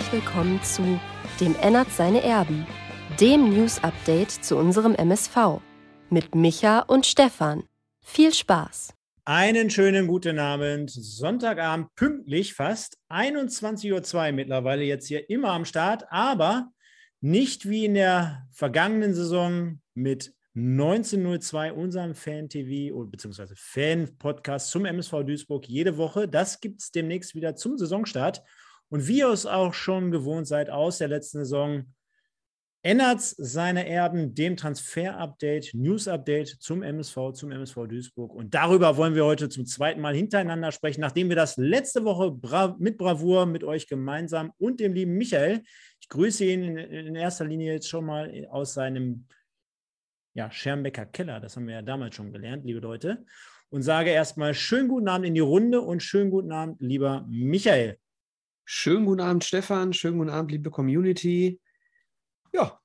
herzlich willkommen zu Dem Ennert seine Erben, dem News-Update zu unserem MSV mit Micha und Stefan. Viel Spaß! Einen schönen guten Abend. Sonntagabend pünktlich fast. 21.02 Uhr mittlerweile jetzt hier immer am Start, aber nicht wie in der vergangenen Saison mit 1902, unserem Fan-TV bzw. Fan-Podcast zum MSV Duisburg jede Woche. Das gibt es demnächst wieder zum Saisonstart. Und wie ihr es auch schon gewohnt seid aus der letzten Saison, ändert seine Erben dem Transfer-Update, News-Update zum MSV, zum MSV Duisburg. Und darüber wollen wir heute zum zweiten Mal hintereinander sprechen, nachdem wir das letzte Woche bra mit Bravour mit euch gemeinsam und dem lieben Michael, ich grüße ihn in, in erster Linie jetzt schon mal aus seinem ja, Schermbecker Keller, das haben wir ja damals schon gelernt, liebe Leute, und sage erstmal schönen guten Abend in die Runde und schönen guten Abend, lieber Michael. Schönen guten Abend, Stefan. Schönen guten Abend, liebe Community. Ja,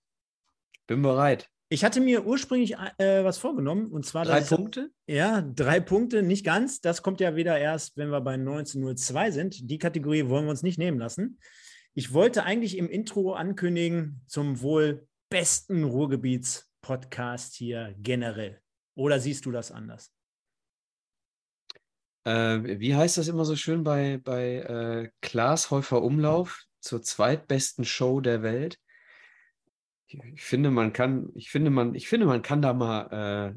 bin bereit. Ich hatte mir ursprünglich äh, was vorgenommen und zwar drei Punkte. Ja, drei Punkte, nicht ganz. Das kommt ja wieder erst, wenn wir bei 1902 sind. Die Kategorie wollen wir uns nicht nehmen lassen. Ich wollte eigentlich im Intro ankündigen zum wohl besten Ruhrgebiets-Podcast hier generell. Oder siehst du das anders? Äh, wie heißt das immer so schön bei, bei äh, Klaas Häufer Umlauf zur zweitbesten Show der Welt? Ich, finde, man kann, ich finde, man, ich finde, man kann da mal,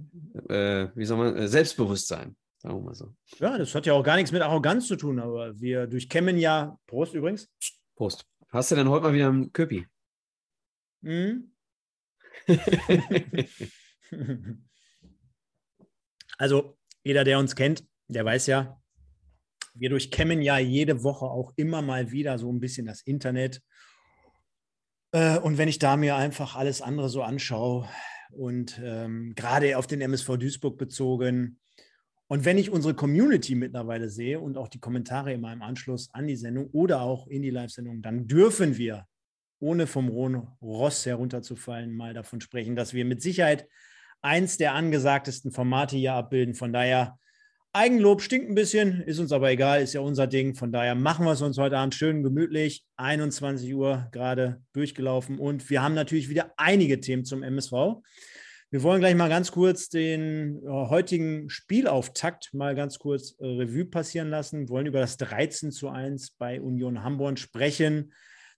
äh, äh wie soll man, äh, selbstbewusst sein. Sagen wir mal so. Ja, das hat ja auch gar nichts mit Arroganz zu tun, aber wir durchkämmen ja. Prost übrigens. Prost. Hast du denn heute mal wieder einen Köpi? Hm? also, jeder, der uns kennt, der weiß ja, wir durchkämmen ja jede Woche auch immer mal wieder so ein bisschen das Internet. Äh, und wenn ich da mir einfach alles andere so anschaue und ähm, gerade auf den MSV Duisburg bezogen, und wenn ich unsere Community mittlerweile sehe und auch die Kommentare immer im Anschluss an die Sendung oder auch in die Live-Sendung, dann dürfen wir, ohne vom rohen Ross herunterzufallen, mal davon sprechen, dass wir mit Sicherheit eins der angesagtesten Formate hier abbilden. Von daher Eigenlob stinkt ein bisschen, ist uns aber egal, ist ja unser Ding. Von daher machen wir es uns heute Abend schön gemütlich. 21 Uhr gerade durchgelaufen und wir haben natürlich wieder einige Themen zum MSV. Wir wollen gleich mal ganz kurz den äh, heutigen Spielauftakt mal ganz kurz äh, Revue passieren lassen. Wir wollen über das 13 zu 1 bei Union Hamburg sprechen.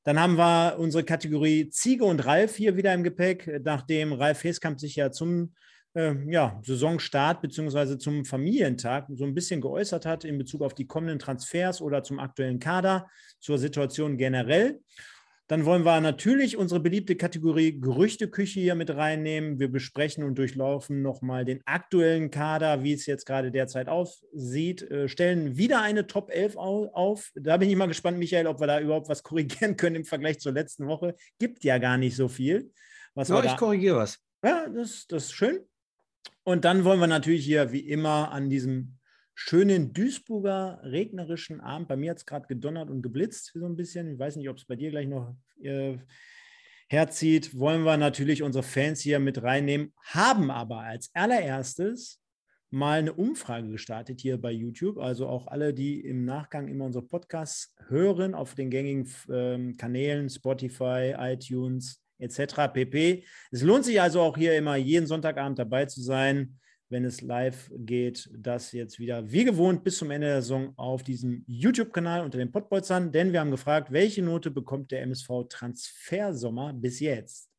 Dann haben wir unsere Kategorie Ziege und Ralf hier wieder im Gepäck, nachdem Ralf Heskamp sich ja zum ja, Saisonstart bzw. zum Familientag so ein bisschen geäußert hat in Bezug auf die kommenden Transfers oder zum aktuellen Kader, zur Situation generell. Dann wollen wir natürlich unsere beliebte Kategorie Gerüchteküche hier mit reinnehmen. Wir besprechen und durchlaufen nochmal den aktuellen Kader, wie es jetzt gerade derzeit aussieht, äh, stellen wieder eine Top 11 auf. Da bin ich mal gespannt, Michael, ob wir da überhaupt was korrigieren können im Vergleich zur letzten Woche. Gibt ja gar nicht so viel. Was ja, ich korrigiere was. Ja, das, das ist schön. Und dann wollen wir natürlich hier wie immer an diesem schönen Duisburger regnerischen Abend, bei mir hat es gerade gedonnert und geblitzt so ein bisschen, ich weiß nicht, ob es bei dir gleich noch äh, herzieht, wollen wir natürlich unsere Fans hier mit reinnehmen, haben aber als allererstes mal eine Umfrage gestartet hier bei YouTube. Also auch alle, die im Nachgang immer unsere Podcasts hören auf den gängigen ähm, Kanälen, Spotify, iTunes, etc. pp. Es lohnt sich also auch hier immer jeden Sonntagabend dabei zu sein, wenn es live geht. Das jetzt wieder wie gewohnt bis zum Ende der Saison auf diesem YouTube-Kanal unter den Pottbolzern, denn wir haben gefragt, welche Note bekommt der MSV Transfersommer bis jetzt?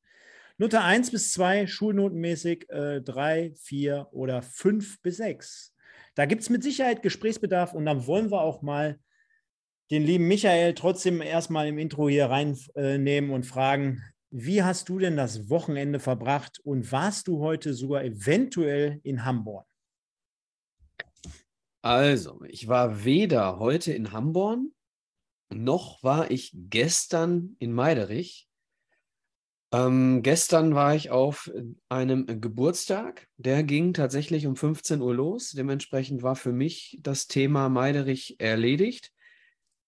Note 1 bis 2, schulnotenmäßig äh, 3, 4 oder 5 bis 6. Da gibt es mit Sicherheit Gesprächsbedarf und dann wollen wir auch mal den lieben Michael trotzdem erstmal im Intro hier reinnehmen äh, und fragen, wie hast du denn das Wochenende verbracht und warst du heute sogar eventuell in Hamburg? Also, ich war weder heute in Hamburg, noch war ich gestern in Meiderich. Ähm, gestern war ich auf einem Geburtstag, der ging tatsächlich um 15 Uhr los. Dementsprechend war für mich das Thema Meiderich erledigt.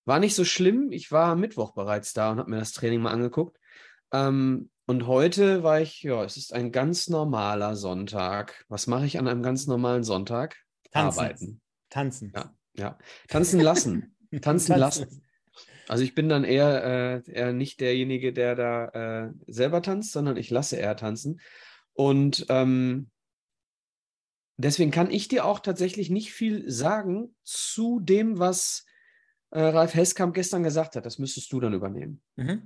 War nicht so schlimm. Ich war Mittwoch bereits da und habe mir das Training mal angeguckt. Ähm, und heute war ich, ja, es ist ein ganz normaler Sonntag. Was mache ich an einem ganz normalen Sonntag? Tanzen. Arbeiten. Tanzen. Ja, ja. Tanzen lassen. Tanzen lassen. Also ich bin dann eher, äh, eher nicht derjenige, der da äh, selber tanzt, sondern ich lasse eher tanzen. Und ähm, deswegen kann ich dir auch tatsächlich nicht viel sagen zu dem, was äh, Ralf Heskamp gestern gesagt hat. Das müsstest du dann übernehmen. Mhm.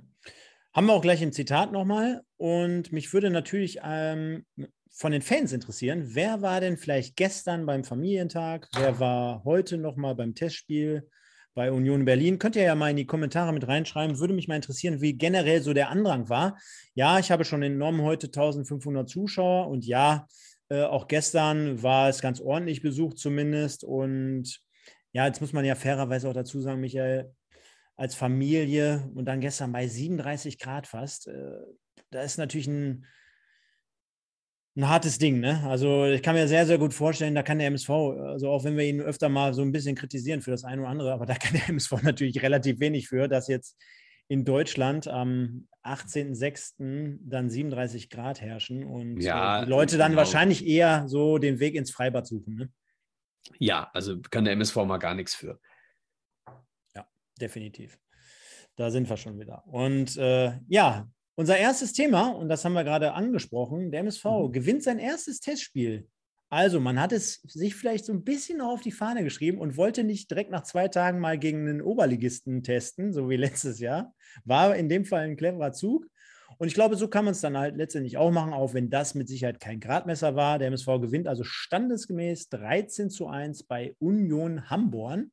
Haben wir auch gleich im Zitat nochmal. Und mich würde natürlich ähm, von den Fans interessieren, wer war denn vielleicht gestern beim Familientag? Wer war heute nochmal beim Testspiel bei Union Berlin? Könnt ihr ja mal in die Kommentare mit reinschreiben. Würde mich mal interessieren, wie generell so der Andrang war. Ja, ich habe schon entnommen heute 1500 Zuschauer und ja, äh, auch gestern war es ganz ordentlich besucht zumindest. Und ja, jetzt muss man ja fairerweise auch dazu sagen, Michael, als Familie und dann gestern bei 37 Grad fast, äh, da ist natürlich ein, ein hartes Ding. Ne? Also ich kann mir sehr, sehr gut vorstellen, da kann der MSV, also auch wenn wir ihn öfter mal so ein bisschen kritisieren für das eine oder andere, aber da kann der MSV natürlich relativ wenig für, dass jetzt in Deutschland am 18.06. dann 37 Grad herrschen und ja, die Leute dann genau. wahrscheinlich eher so den Weg ins Freibad suchen. Ne? Ja, also kann der MSV mal gar nichts für definitiv. Da sind wir schon wieder. Und äh, ja, unser erstes Thema, und das haben wir gerade angesprochen, der MSV mhm. gewinnt sein erstes Testspiel. Also, man hat es sich vielleicht so ein bisschen noch auf die Fahne geschrieben und wollte nicht direkt nach zwei Tagen mal gegen einen Oberligisten testen, so wie letztes Jahr. War in dem Fall ein cleverer Zug. Und ich glaube, so kann man es dann halt letztendlich auch machen, auch wenn das mit Sicherheit kein Gradmesser war. Der MSV gewinnt also standesgemäß 13 zu 1 bei Union Hamborn.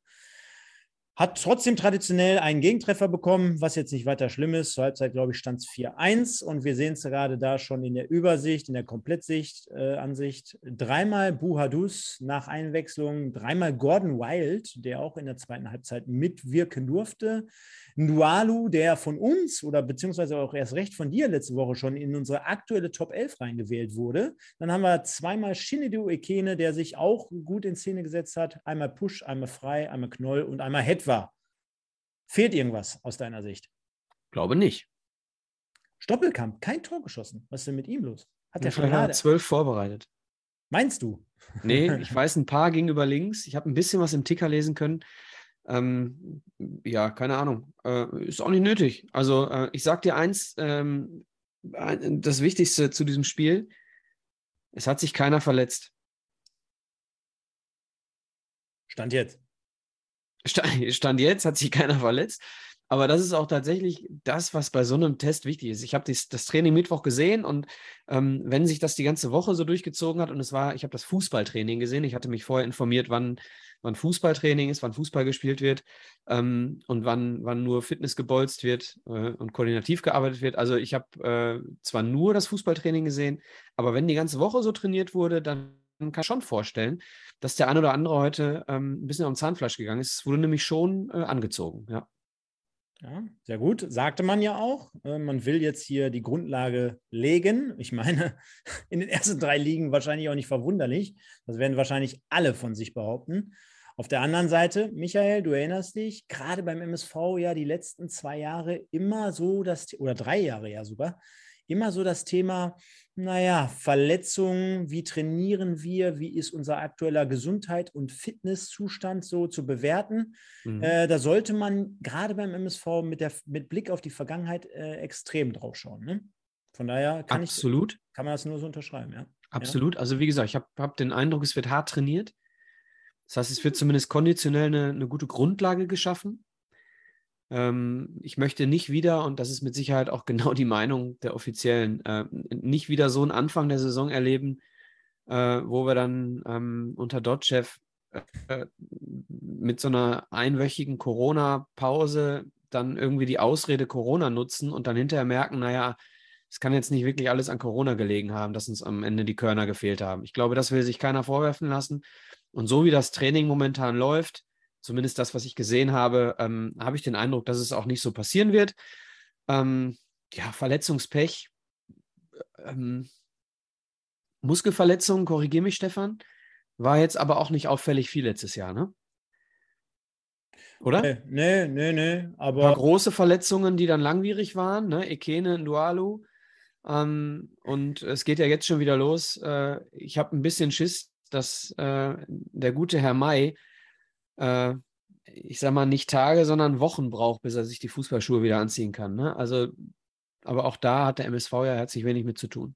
Hat trotzdem traditionell einen Gegentreffer bekommen, was jetzt nicht weiter schlimm ist. Zur Halbzeit, glaube ich, stand es 4-1 und wir sehen es gerade da schon in der Übersicht, in der Komplettsicht, äh, Ansicht. Dreimal Buhadus nach Einwechslung, dreimal Gordon Wild, der auch in der zweiten Halbzeit mitwirken durfte. Nualu, der von uns oder beziehungsweise auch erst recht von dir letzte Woche schon in unsere aktuelle Top 11 reingewählt wurde. Dann haben wir zweimal Shinedu Ekene, der sich auch gut in Szene gesetzt hat. Einmal Push, einmal Frei, einmal Knoll und einmal Hetwa. Fehlt irgendwas aus deiner Sicht? Glaube nicht. Stoppelkamp, kein Tor geschossen. Was ist denn mit ihm los? Hat der schon hat zwölf vorbereitet. Meinst du? Nee, ich weiß ein paar gegenüber links. Ich habe ein bisschen was im Ticker lesen können. Ähm, ja, keine Ahnung. Äh, ist auch nicht nötig. Also äh, ich sag dir eins, ähm, das Wichtigste zu diesem Spiel, es hat sich keiner verletzt. Stand jetzt. Stand, jetzt hat sich keiner verletzt. Aber das ist auch tatsächlich das, was bei so einem Test wichtig ist. Ich habe das Training Mittwoch gesehen und ähm, wenn sich das die ganze Woche so durchgezogen hat und es war, ich habe das Fußballtraining gesehen, ich hatte mich vorher informiert, wann, wann Fußballtraining ist, wann Fußball gespielt wird ähm, und wann, wann nur Fitness gebolzt wird äh, und koordinativ gearbeitet wird. Also ich habe äh, zwar nur das Fußballtraining gesehen, aber wenn die ganze Woche so trainiert wurde, dann kann schon vorstellen, dass der ein oder andere heute ähm, ein bisschen am Zahnfleisch gegangen ist. Es wurde nämlich schon äh, angezogen, ja. Ja, sehr gut. Sagte man ja auch. Äh, man will jetzt hier die Grundlage legen. Ich meine, in den ersten drei Ligen wahrscheinlich auch nicht verwunderlich. Das werden wahrscheinlich alle von sich behaupten. Auf der anderen Seite, Michael, du erinnerst dich, gerade beim MSV ja die letzten zwei Jahre immer so, das, oder drei Jahre ja sogar, immer so das Thema, naja, Verletzungen, wie trainieren wir, wie ist unser aktueller Gesundheit und Fitnesszustand so zu bewerten. Mhm. Äh, da sollte man gerade beim MSV mit, der, mit Blick auf die Vergangenheit äh, extrem drauf schauen. Ne? Von daher kann, Absolut. Ich, kann man das nur so unterschreiben. Ja? Absolut. Ja? Also wie gesagt, ich habe hab den Eindruck, es wird hart trainiert. Das heißt, es wird zumindest konditionell eine, eine gute Grundlage geschaffen. Ähm, ich möchte nicht wieder, und das ist mit Sicherheit auch genau die Meinung der Offiziellen, äh, nicht wieder so einen Anfang der Saison erleben, äh, wo wir dann ähm, unter Dotchev äh, mit so einer einwöchigen Corona-Pause dann irgendwie die Ausrede Corona nutzen und dann hinterher merken, naja, es kann jetzt nicht wirklich alles an Corona gelegen haben, dass uns am Ende die Körner gefehlt haben. Ich glaube, das will sich keiner vorwerfen lassen. Und so wie das Training momentan läuft, zumindest das, was ich gesehen habe, ähm, habe ich den Eindruck, dass es auch nicht so passieren wird. Ähm, ja, Verletzungspech. Ähm, Muskelverletzungen, korrigiere mich, Stefan, war jetzt aber auch nicht auffällig viel letztes Jahr, ne? Oder? Nee, nee, nee, aber. Paar große Verletzungen, die dann langwierig waren, ne? Ekene, Ndualu. Ähm, und es geht ja jetzt schon wieder los. Äh, ich habe ein bisschen Schiss, dass äh, der gute Herr May äh, ich sag mal, nicht Tage, sondern Wochen braucht, bis er sich die Fußballschuhe wieder anziehen kann. Ne? Also, aber auch da hat der MSV ja herzlich wenig mit zu tun.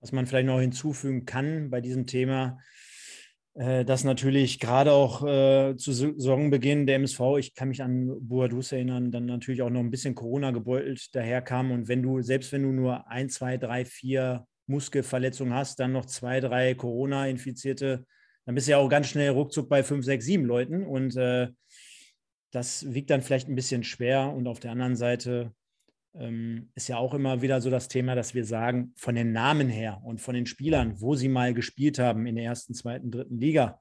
Was man vielleicht noch hinzufügen kann bei diesem Thema, äh, dass natürlich gerade auch äh, zu Saisonbeginn der MSV, ich kann mich an Boadus erinnern, dann natürlich auch noch ein bisschen Corona gebeutelt daherkam. Und wenn du, selbst wenn du nur ein, zwei, drei, vier Muskelverletzungen hast, dann noch zwei, drei Corona-Infizierte, dann bist du ja auch ganz schnell ruckzuck bei fünf, sechs, sieben Leuten. Und äh, das wiegt dann vielleicht ein bisschen schwer. Und auf der anderen Seite ähm, ist ja auch immer wieder so das Thema, dass wir sagen, von den Namen her und von den Spielern, wo sie mal gespielt haben in der ersten, zweiten, dritten Liga,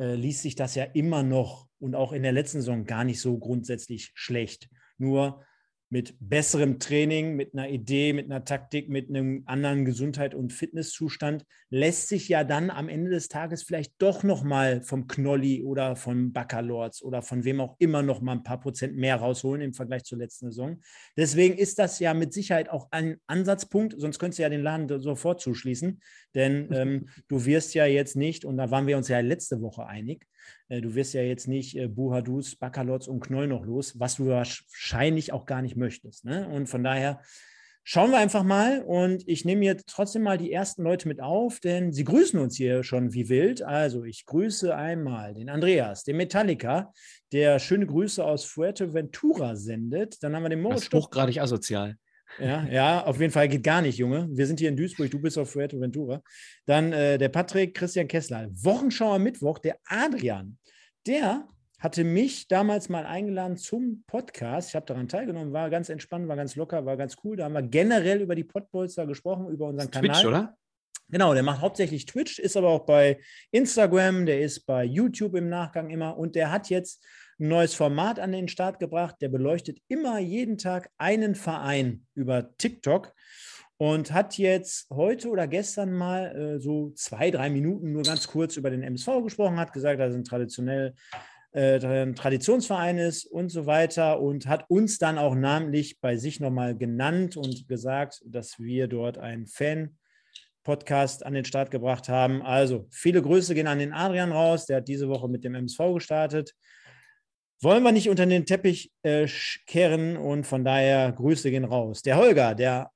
äh, liest sich das ja immer noch und auch in der letzten Saison gar nicht so grundsätzlich schlecht. Nur mit besserem Training, mit einer Idee, mit einer Taktik, mit einem anderen Gesundheit und Fitnesszustand lässt sich ja dann am Ende des Tages vielleicht doch noch mal vom Knolli oder von Baccalords oder von wem auch immer noch mal ein paar Prozent mehr rausholen im Vergleich zur letzten Saison. Deswegen ist das ja mit Sicherheit auch ein Ansatzpunkt, sonst könntest du ja den Laden sofort zuschließen, denn ähm, du wirst ja jetzt nicht, und da waren wir uns ja letzte Woche einig, du wirst ja jetzt nicht äh, Buhadus, Baccalots und Knoll noch los, was du wahrscheinlich auch gar nicht möchtest. Ne? Und von daher schauen wir einfach mal und ich nehme jetzt trotzdem mal die ersten Leute mit auf, denn sie grüßen uns hier schon wie wild. Also ich grüße einmal den Andreas, den Metallica, der schöne Grüße aus Fuerteventura sendet. Dann haben wir den Moritz. Das ist hochgradig asozial. Ja, ja, auf jeden Fall geht gar nicht, Junge. Wir sind hier in Duisburg, du bist auf Fuerteventura. Dann äh, der Patrick Christian Kessler. Wochenschauer Mittwoch, der Adrian. Der hatte mich damals mal eingeladen zum Podcast. Ich habe daran teilgenommen, war ganz entspannt, war ganz locker, war ganz cool. Da haben wir generell über die Podbolster gesprochen, über unseren Twitch, Kanal. oder? Genau, der macht hauptsächlich Twitch, ist aber auch bei Instagram, der ist bei YouTube im Nachgang immer und der hat jetzt ein neues Format an den Start gebracht. Der beleuchtet immer jeden Tag einen Verein über TikTok und hat jetzt heute oder gestern mal äh, so zwei, drei Minuten nur ganz kurz über den MSV gesprochen, hat gesagt, dass er ein traditionell äh, ein Traditionsverein ist und so weiter und hat uns dann auch namentlich bei sich nochmal genannt und gesagt, dass wir dort einen Fan Podcast an den Start gebracht haben. Also viele Grüße gehen an den Adrian raus, der hat diese Woche mit dem MSV gestartet wollen wir nicht unter den Teppich äh, kehren und von daher Grüße gehen raus. Der Holger, der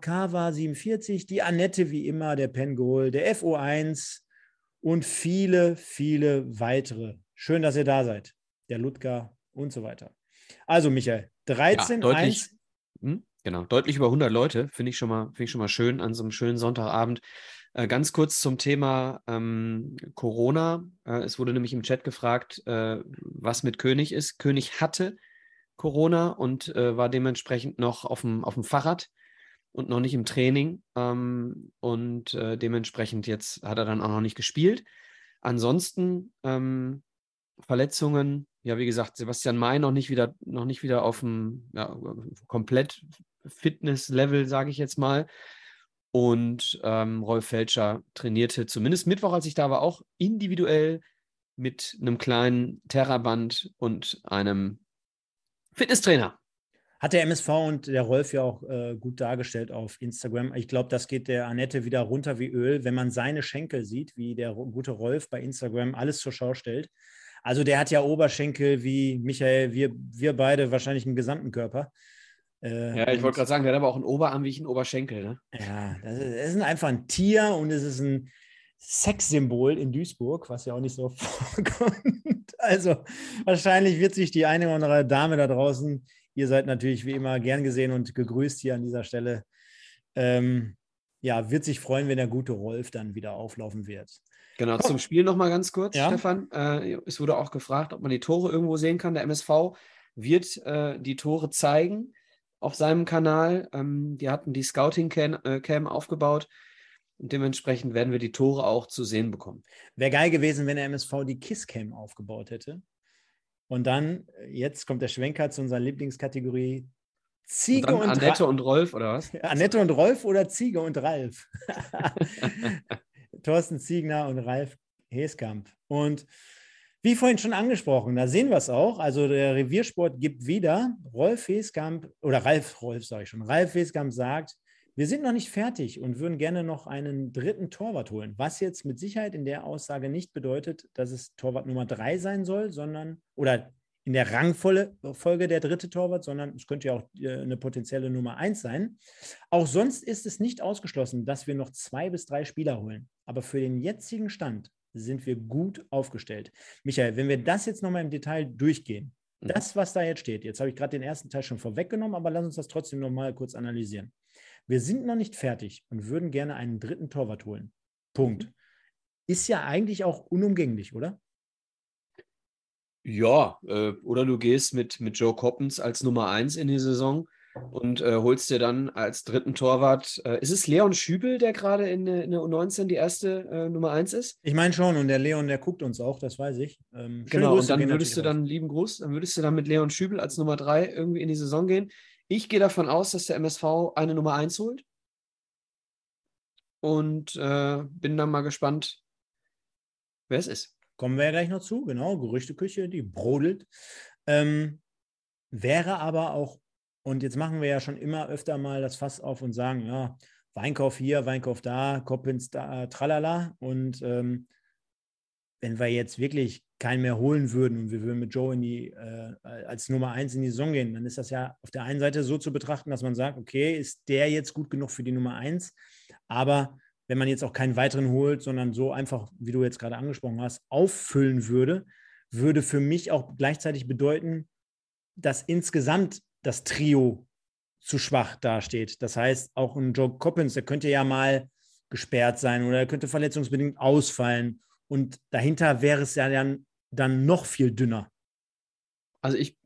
Kava 47, die Annette wie immer, der Pengol, der FO1 und viele, viele weitere. Schön, dass ihr da seid. Der Ludger und so weiter. Also, Michael, 13, ja, deutlich, 1. Hm, genau, deutlich über 100 Leute, finde ich, find ich schon mal schön an so einem schönen Sonntagabend. Äh, ganz kurz zum Thema ähm, Corona. Äh, es wurde nämlich im Chat gefragt, äh, was mit König ist. König hatte Corona und äh, war dementsprechend noch auf dem, Fahrrad und noch nicht im Training. Ähm, und äh, dementsprechend jetzt hat er dann auch noch nicht gespielt. Ansonsten ähm, Verletzungen, ja, wie gesagt, Sebastian May noch nicht wieder, noch nicht wieder auf dem ja, komplett Fitness-Level, sage ich jetzt mal. Und ähm, Rolf Felscher trainierte zumindest Mittwoch, als ich da war, auch individuell mit einem kleinen Terraband und einem Fitnesstrainer. Hat der MSV und der Rolf ja auch äh, gut dargestellt auf Instagram. Ich glaube, das geht der Annette wieder runter wie Öl, wenn man seine Schenkel sieht, wie der gute Rolf bei Instagram alles zur Schau stellt. Also der hat ja Oberschenkel wie Michael, wir, wir beide wahrscheinlich im gesamten Körper. Äh, ja, ich wollte gerade sagen, der hat aber auch einen Oberarm wie ich einen Oberschenkel. Ne? Ja, das ist, das ist einfach ein Tier und es ist ein Sexsymbol in Duisburg, was ja auch nicht so vorkommt. Also wahrscheinlich wird sich die eine oder andere Dame da draußen, ihr seid natürlich wie immer gern gesehen und gegrüßt hier an dieser Stelle, ähm, ja, wird sich freuen, wenn der gute Rolf dann wieder auflaufen wird. Genau, zum Spiel nochmal ganz kurz, ja? Stefan. Äh, es wurde auch gefragt, ob man die Tore irgendwo sehen kann. Der MSV wird äh, die Tore zeigen auf seinem Kanal. Ähm, die hatten die Scouting-Cam äh, aufgebaut. Und dementsprechend werden wir die Tore auch zu sehen bekommen. Wäre geil gewesen, wenn der MSV die Kiss-Cam aufgebaut hätte. Und dann, äh, jetzt kommt der Schwenker zu unserer Lieblingskategorie Ziege und, und Annette Ra und Rolf, oder was? Annette und Rolf oder Ziege und Ralf? Thorsten Ziegner und Ralf Heskamp. Und wie vorhin schon angesprochen, da sehen wir es auch. Also der Reviersport gibt wieder. Rolf Heskamp, oder Ralf Rolf, sage ich schon, Ralf Heskamp sagt, wir sind noch nicht fertig und würden gerne noch einen dritten Torwart holen, was jetzt mit Sicherheit in der Aussage nicht bedeutet, dass es Torwart Nummer drei sein soll, sondern oder in der Rangfolge der dritte Torwart, sondern es könnte ja auch äh, eine potenzielle Nummer eins sein. Auch sonst ist es nicht ausgeschlossen, dass wir noch zwei bis drei Spieler holen. Aber für den jetzigen Stand sind wir gut aufgestellt. Michael, wenn wir das jetzt nochmal im Detail durchgehen, mhm. das, was da jetzt steht, jetzt habe ich gerade den ersten Teil schon vorweggenommen, aber lass uns das trotzdem nochmal kurz analysieren. Wir sind noch nicht fertig und würden gerne einen dritten Torwart holen. Punkt. Mhm. Ist ja eigentlich auch unumgänglich, oder? Ja, äh, oder du gehst mit, mit Joe Coppens als Nummer 1 in die Saison und äh, holst dir dann als dritten Torwart, äh, ist es Leon Schübel, der gerade in, in der U19 die erste äh, Nummer 1 ist? Ich meine schon, und der Leon, der guckt uns auch, das weiß ich. Ähm, genau, und dann würdest du dann, lieben Gruß, dann würdest du dann mit Leon Schübel als Nummer 3 irgendwie in die Saison gehen. Ich gehe davon aus, dass der MSV eine Nummer 1 holt. Und äh, bin dann mal gespannt, wer es ist. Kommen wir ja gleich noch zu, genau, Gerüchteküche, die brodelt. Ähm, wäre aber auch, und jetzt machen wir ja schon immer öfter mal das Fass auf und sagen, ja, Weinkauf hier, Weinkauf da, Koppins da, tralala. Und ähm, wenn wir jetzt wirklich keinen mehr holen würden und wir würden mit Joe in die, äh, als Nummer eins in die Saison gehen, dann ist das ja auf der einen Seite so zu betrachten, dass man sagt, okay, ist der jetzt gut genug für die Nummer eins? Aber wenn man jetzt auch keinen weiteren holt, sondern so einfach, wie du jetzt gerade angesprochen hast, auffüllen würde, würde für mich auch gleichzeitig bedeuten, dass insgesamt das Trio zu schwach dasteht. Das heißt, auch ein Joe Coppins, der könnte ja mal gesperrt sein oder er könnte verletzungsbedingt ausfallen. Und dahinter wäre es ja dann, dann noch viel dünner. Also ich,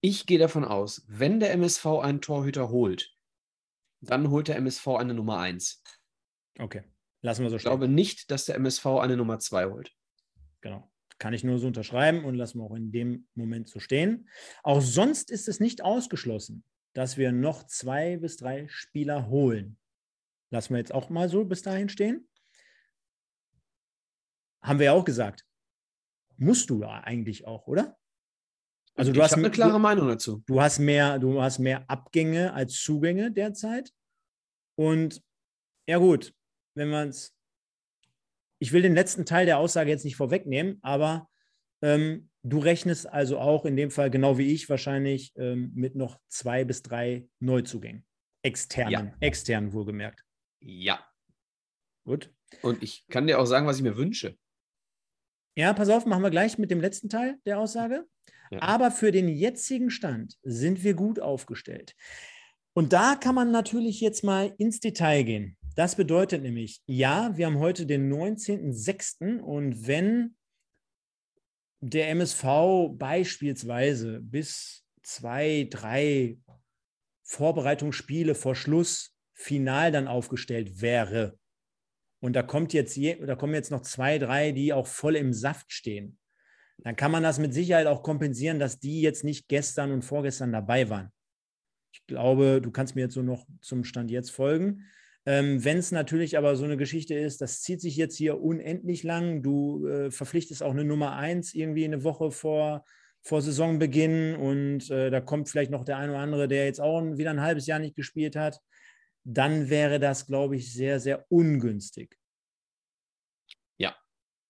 ich gehe davon aus, wenn der MSV einen Torhüter holt, dann holt der MSV eine Nummer 1. Okay, lassen wir so stehen. Ich glaube nicht, dass der MSV eine Nummer 2 holt. Genau. Kann ich nur so unterschreiben und lassen wir auch in dem Moment so stehen. Auch sonst ist es nicht ausgeschlossen, dass wir noch zwei bis drei Spieler holen. Lassen wir jetzt auch mal so bis dahin stehen. Haben wir ja auch gesagt. Musst du ja eigentlich auch, oder? Also du ich hast eine klare du, Meinung dazu. Du hast mehr, du hast mehr Abgänge als Zugänge derzeit. Und ja gut, wenn man es, ich will den letzten Teil der Aussage jetzt nicht vorwegnehmen, aber ähm, du rechnest also auch in dem Fall, genau wie ich wahrscheinlich, ähm, mit noch zwei bis drei Neuzugängen. Externen, ja. externen wohlgemerkt. Ja. Gut. Und ich kann dir auch sagen, was ich mir wünsche. Ja, pass auf, machen wir gleich mit dem letzten Teil der Aussage. Ja. Aber für den jetzigen Stand sind wir gut aufgestellt. Und da kann man natürlich jetzt mal ins Detail gehen. Das bedeutet nämlich, ja, wir haben heute den 19.06. und wenn der MSV beispielsweise bis zwei, drei Vorbereitungsspiele vor Schluss final dann aufgestellt wäre, und da kommt jetzt je, da kommen jetzt noch zwei, drei, die auch voll im Saft stehen, dann kann man das mit Sicherheit auch kompensieren, dass die jetzt nicht gestern und vorgestern dabei waren. Ich glaube, du kannst mir jetzt so noch zum Stand jetzt folgen. Ähm, Wenn es natürlich aber so eine Geschichte ist, das zieht sich jetzt hier unendlich lang, du äh, verpflichtest auch eine Nummer eins irgendwie eine Woche vor, vor Saisonbeginn und äh, da kommt vielleicht noch der eine oder andere, der jetzt auch wieder ein halbes Jahr nicht gespielt hat, dann wäre das, glaube ich, sehr, sehr ungünstig. Ja,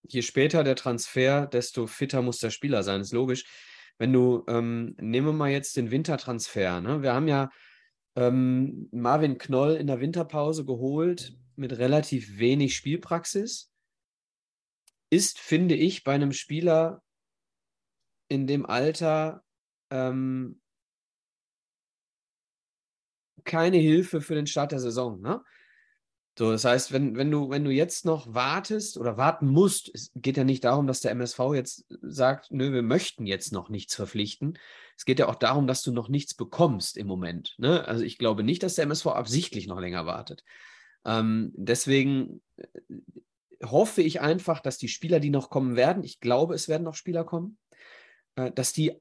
je später der Transfer, desto fitter muss der Spieler sein, ist logisch. Wenn du, ähm, nehmen wir mal jetzt den Wintertransfer, ne? wir haben ja ähm, Marvin Knoll in der Winterpause geholt mit relativ wenig Spielpraxis. Ist, finde ich, bei einem Spieler in dem Alter ähm, keine Hilfe für den Start der Saison. Ne? So, das heißt, wenn, wenn, du, wenn du jetzt noch wartest oder warten musst, es geht ja nicht darum, dass der MSV jetzt sagt, nö, wir möchten jetzt noch nichts verpflichten. Es geht ja auch darum, dass du noch nichts bekommst im Moment. Ne? Also ich glaube nicht, dass der MSV absichtlich noch länger wartet. Ähm, deswegen äh, hoffe ich einfach, dass die Spieler, die noch kommen werden, ich glaube, es werden noch Spieler kommen, äh, dass die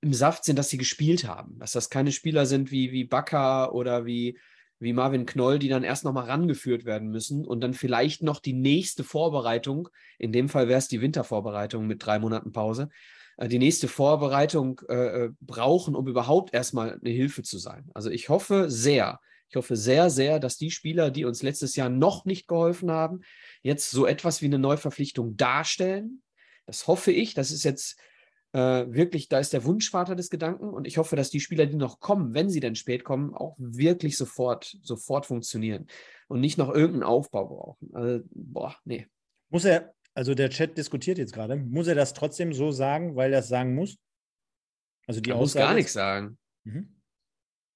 im Saft sind, dass sie gespielt haben. Dass das keine Spieler sind wie, wie Bakker oder wie wie Marvin Knoll, die dann erst nochmal rangeführt werden müssen und dann vielleicht noch die nächste Vorbereitung, in dem Fall wäre es die Wintervorbereitung mit drei Monaten Pause, die nächste Vorbereitung äh, äh, brauchen, um überhaupt erstmal eine Hilfe zu sein. Also ich hoffe sehr, Ich hoffe sehr, sehr, dass die Spieler, die uns letztes Jahr noch nicht geholfen haben, jetzt so etwas wie eine Neuverpflichtung darstellen. Das hoffe ich. Das ist jetzt äh, wirklich, da ist der Wunschvater des Gedanken. Und ich hoffe, dass die Spieler, die noch kommen, wenn sie denn spät kommen, auch wirklich sofort, sofort funktionieren und nicht noch irgendeinen Aufbau brauchen. Also, boah, nee. Muss er, also der Chat diskutiert jetzt gerade, muss er das trotzdem so sagen, weil er es sagen muss? Also die er muss gar nichts sagen. Mhm.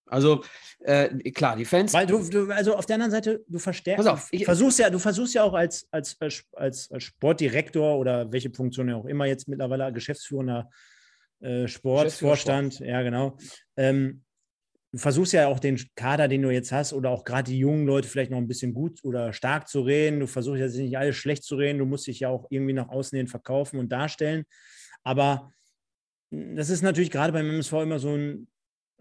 Also äh, klar, die Fans. Weil du, du, also auf der anderen Seite, du verstärkst. Pass auf, ich, versuchst ja, du versuchst ja auch als, als, als, als Sportdirektor oder welche Funktion ja auch immer jetzt mittlerweile geschäftsführender äh, Sportvorstand, Sport. ja genau. Ähm, du versuchst ja auch den Kader, den du jetzt hast, oder auch gerade die jungen Leute vielleicht noch ein bisschen gut oder stark zu reden. Du versuchst jetzt nicht alles schlecht zu reden. Du musst dich ja auch irgendwie nach außen hin verkaufen und darstellen. Aber das ist natürlich gerade beim MSV immer so ein,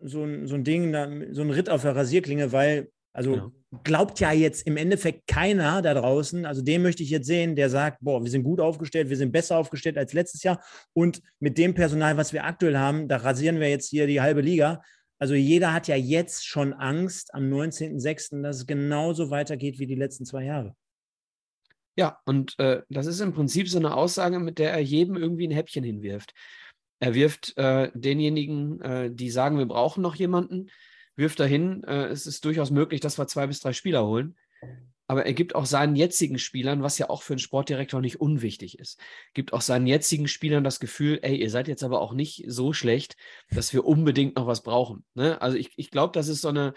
so ein, so ein Ding, so ein Ritt auf der Rasierklinge, weil, also ja. glaubt ja jetzt im Endeffekt keiner da draußen, also den möchte ich jetzt sehen, der sagt, boah, wir sind gut aufgestellt, wir sind besser aufgestellt als letztes Jahr und mit dem Personal, was wir aktuell haben, da rasieren wir jetzt hier die halbe Liga. Also jeder hat ja jetzt schon Angst am 19.06., dass es genauso weitergeht wie die letzten zwei Jahre. Ja, und äh, das ist im Prinzip so eine Aussage, mit der er jedem irgendwie ein Häppchen hinwirft. Er wirft äh, denjenigen, äh, die sagen, wir brauchen noch jemanden, wirft dahin, äh, es ist durchaus möglich, dass wir zwei bis drei Spieler holen. Aber er gibt auch seinen jetzigen Spielern, was ja auch für einen Sportdirektor nicht unwichtig ist, gibt auch seinen jetzigen Spielern das Gefühl, ey, ihr seid jetzt aber auch nicht so schlecht, dass wir unbedingt noch was brauchen. Ne? Also ich, ich glaube, das ist so eine,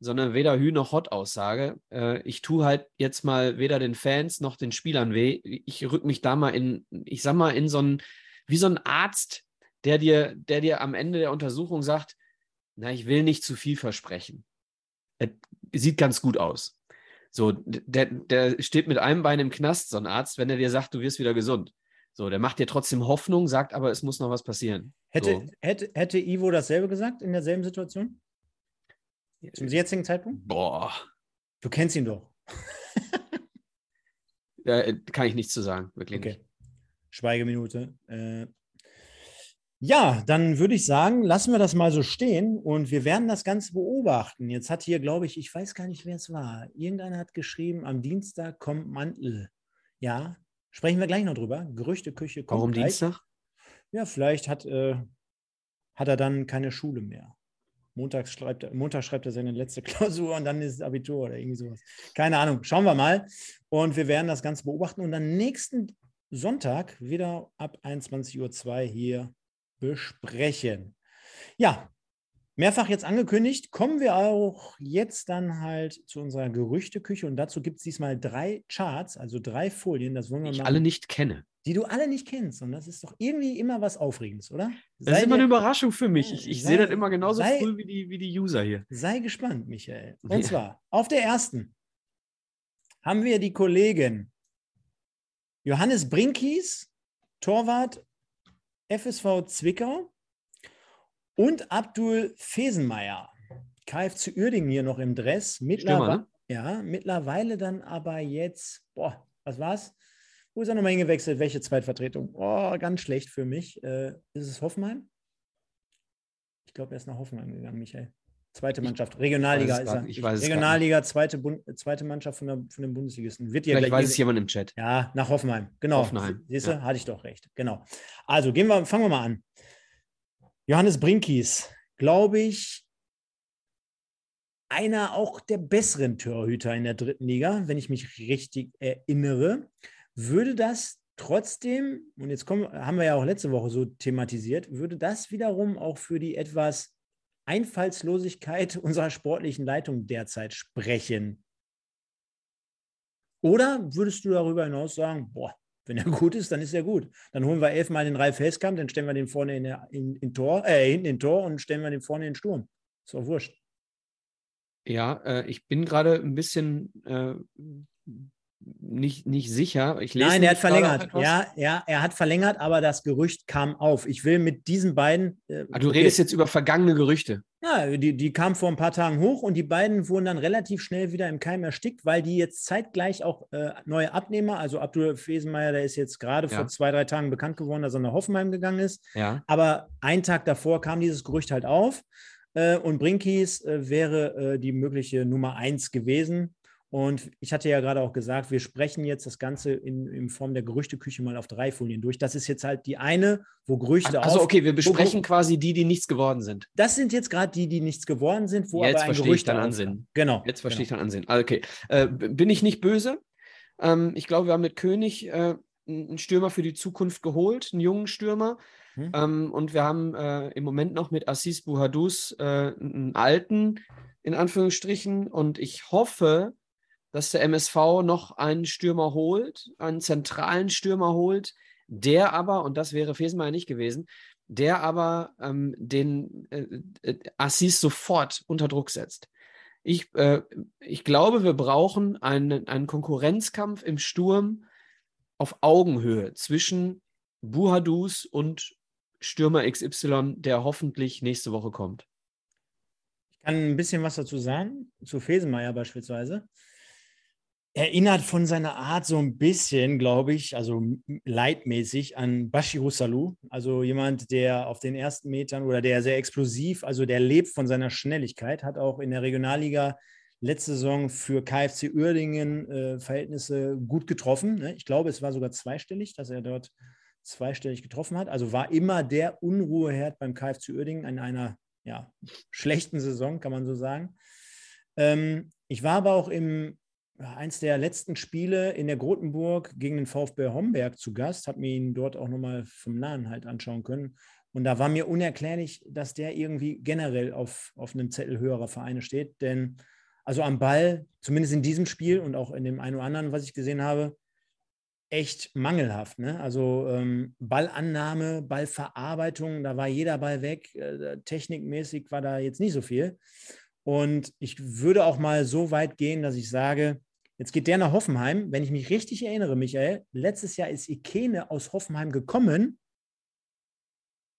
so eine weder Hü noch Hot-Aussage. Äh, ich tue halt jetzt mal weder den Fans noch den Spielern weh. Ich rück mich da mal in, ich sag mal, in so ein, wie so ein Arzt, der dir, der dir am Ende der Untersuchung sagt, na, ich will nicht zu viel versprechen. Er sieht ganz gut aus. So, der, der steht mit einem Bein im Knast, so ein Arzt, wenn er dir sagt, du wirst wieder gesund. So, der macht dir trotzdem Hoffnung, sagt aber, es muss noch was passieren. Hätte, so. hätte, hätte Ivo dasselbe gesagt in derselben Situation? Zum jetzigen Zeitpunkt? Boah. Du kennst ihn doch. ja, kann ich nichts zu sagen, wirklich okay. nicht. Schweigeminute. Äh, ja, dann würde ich sagen, lassen wir das mal so stehen und wir werden das Ganze beobachten. Jetzt hat hier, glaube ich, ich weiß gar nicht, wer es war. Irgendeiner hat geschrieben, am Dienstag kommt Mantel. Ja, sprechen wir gleich noch drüber. Gerüchteküche kommt. Warum gleich. Dienstag? Ja, vielleicht hat, äh, hat er dann keine Schule mehr. Montag schreibt, Montag schreibt er seine letzte Klausur und dann ist es Abitur oder irgendwie sowas. Keine Ahnung. Schauen wir mal. Und wir werden das Ganze beobachten und dann nächsten Sonntag wieder ab 21.02 Uhr hier besprechen. Ja, mehrfach jetzt angekündigt, kommen wir auch jetzt dann halt zu unserer Gerüchteküche und dazu gibt es diesmal drei Charts, also drei Folien, das wollen wir ich mal, alle nicht kenne. Die du alle nicht kennst und das ist doch irgendwie immer was Aufregendes, oder? Das sei ist immer eine Überraschung für mich. Ich, ich sehe das immer genauso sei, früh wie die, wie die User hier. Sei gespannt, Michael. Und ja. zwar auf der ersten haben wir die Kollegen Johannes Brinkies, Torwart FSV Zwickau und Abdul Fesenmeier. KFC Uerdingen hier noch im Dress. Mittlerweile, ne? ja, mittlerweile dann aber jetzt, boah, was war's? Wo ist er nochmal hingewechselt? Welche Zweitvertretung? Oh, ganz schlecht für mich. Äh, ist es Hoffenheim? Ich glaube, er ist nach Hoffenheim gegangen, Michael. Zweite Mannschaft, Regionalliga ist er. Ich weiß Regionalliga, zweite, zweite Mannschaft von, der, von den Bundesligisten. Wird Vielleicht weiß es jemand im Chat. Ja, nach Hoffenheim. Genau. Hoffenheim. Siehst du, ja. hatte ich doch recht. Genau. Also gehen wir, fangen wir mal an. Johannes Brinkies, glaube ich, einer auch der besseren Torhüter in der dritten Liga, wenn ich mich richtig erinnere. Würde das trotzdem, und jetzt kommen, haben wir ja auch letzte Woche so thematisiert, würde das wiederum auch für die etwas Einfallslosigkeit unserer sportlichen Leitung derzeit sprechen? Oder würdest du darüber hinaus sagen, boah, wenn er gut ist, dann ist er gut. Dann holen wir elfmal den Ralf Heskamp, dann stellen wir den vorne in, der, in, in Tor, äh, hinten in Tor und stellen wir den vorne in den Sturm. Ist doch wurscht. Ja, äh, ich bin gerade ein bisschen äh, nicht, nicht sicher. Ich lese Nein, er hat verlängert. Ja, ja, er hat verlängert, aber das Gerücht kam auf. Ich will mit diesen beiden. Äh, ah, du okay. redest jetzt über vergangene Gerüchte. Ja, die, die kamen vor ein paar Tagen hoch und die beiden wurden dann relativ schnell wieder im Keim erstickt, weil die jetzt zeitgleich auch äh, neue Abnehmer, also Abdul Fesenmeier, der ist jetzt gerade ja. vor zwei, drei Tagen bekannt geworden, dass er nach Hoffenheim gegangen ist. Ja. Aber einen Tag davor kam dieses Gerücht halt auf. Äh, und Brinkies äh, wäre äh, die mögliche Nummer eins gewesen. Und ich hatte ja gerade auch gesagt, wir sprechen jetzt das Ganze in, in Form der Gerüchteküche mal auf drei Folien durch. Das ist jetzt halt die eine, wo Gerüchte Also okay, wir besprechen wo, quasi die, die nichts geworden sind. Das sind jetzt gerade die, die nichts geworden sind, wo jetzt aber ein Gerücht dann Ansehen. Genau. Jetzt verstehe genau. ich dann Ansehen. Ah, okay. Äh, bin ich nicht böse? Ähm, ich glaube, wir haben mit König äh, einen Stürmer für die Zukunft geholt, einen jungen Stürmer. Hm. Ähm, und wir haben äh, im Moment noch mit Assis Bouhadous äh, einen alten, in Anführungsstrichen. Und ich hoffe, dass der MSV noch einen Stürmer holt, einen zentralen Stürmer holt, der aber, und das wäre Fesenmeier nicht gewesen, der aber ähm, den äh, äh, Assis sofort unter Druck setzt. Ich, äh, ich glaube, wir brauchen einen, einen Konkurrenzkampf im Sturm auf Augenhöhe zwischen Buhadus und Stürmer XY, der hoffentlich nächste Woche kommt. Ich kann ein bisschen was dazu sagen, zu Fesenmeier beispielsweise erinnert von seiner Art so ein bisschen, glaube ich, also leitmäßig an Bashiru Salou. Also jemand, der auf den ersten Metern oder der sehr explosiv, also der lebt von seiner Schnelligkeit, hat auch in der Regionalliga letzte Saison für KfC Uerdingen äh, Verhältnisse gut getroffen. Ne? Ich glaube, es war sogar zweistellig, dass er dort zweistellig getroffen hat. Also war immer der Unruheherd beim KfC Uerdingen in einer ja, schlechten Saison, kann man so sagen. Ähm, ich war aber auch im eins der letzten Spiele in der Grotenburg gegen den VfB Homberg zu Gast, habe mir ihn dort auch nochmal vom Nahen halt anschauen können. Und da war mir unerklärlich, dass der irgendwie generell auf, auf einem Zettel höherer Vereine steht. Denn also am Ball, zumindest in diesem Spiel und auch in dem einen oder anderen, was ich gesehen habe, echt mangelhaft. Ne? Also ähm, Ballannahme, Ballverarbeitung, da war jeder Ball weg. Äh, technikmäßig war da jetzt nicht so viel. Und ich würde auch mal so weit gehen, dass ich sage, jetzt geht der nach Hoffenheim. Wenn ich mich richtig erinnere, Michael, letztes Jahr ist Ikene aus Hoffenheim gekommen.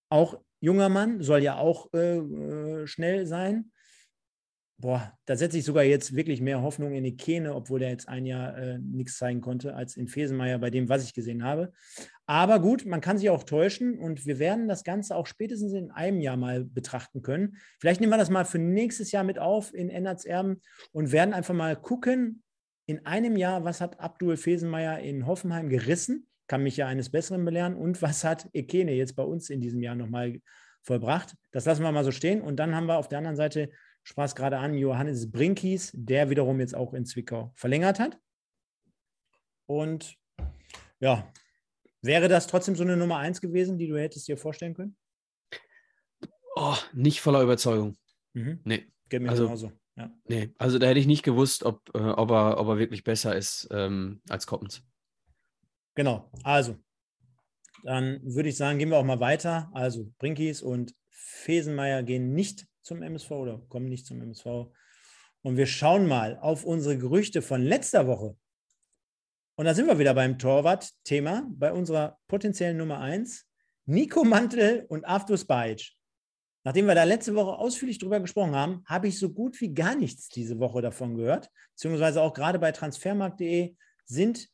Auch junger Mann, soll ja auch äh, äh schnell sein boah, da setze ich sogar jetzt wirklich mehr Hoffnung in Ikene, obwohl der jetzt ein Jahr äh, nichts zeigen konnte, als in Fesenmeier bei dem, was ich gesehen habe. Aber gut, man kann sich auch täuschen und wir werden das Ganze auch spätestens in einem Jahr mal betrachten können. Vielleicht nehmen wir das mal für nächstes Jahr mit auf in Ennertserben und werden einfach mal gucken, in einem Jahr, was hat Abdul Fesenmeier in Hoffenheim gerissen? Kann mich ja eines Besseren belehren. Und was hat Ekene jetzt bei uns in diesem Jahr nochmal vollbracht? Das lassen wir mal so stehen. Und dann haben wir auf der anderen Seite sprach es gerade an, Johannes Brinkies, der wiederum jetzt auch in Zwickau verlängert hat. Und ja, wäre das trotzdem so eine Nummer eins gewesen, die du hättest dir vorstellen können? Oh, nicht voller Überzeugung. Mhm. Nee. Geht mir also, genauso. Ja. Nee, also da hätte ich nicht gewusst, ob, äh, ob, er, ob er wirklich besser ist ähm, als Koppens. Genau, also dann würde ich sagen, gehen wir auch mal weiter. Also Brinkies und Fesenmeier gehen nicht zum MSV oder kommen nicht zum MSV. Und wir schauen mal auf unsere Gerüchte von letzter Woche. Und da sind wir wieder beim Torwart-Thema, bei unserer potenziellen Nummer 1, Nico Mantel und Aftus Bajic. Nachdem wir da letzte Woche ausführlich drüber gesprochen haben, habe ich so gut wie gar nichts diese Woche davon gehört. Beziehungsweise auch gerade bei transfermarkt.de sind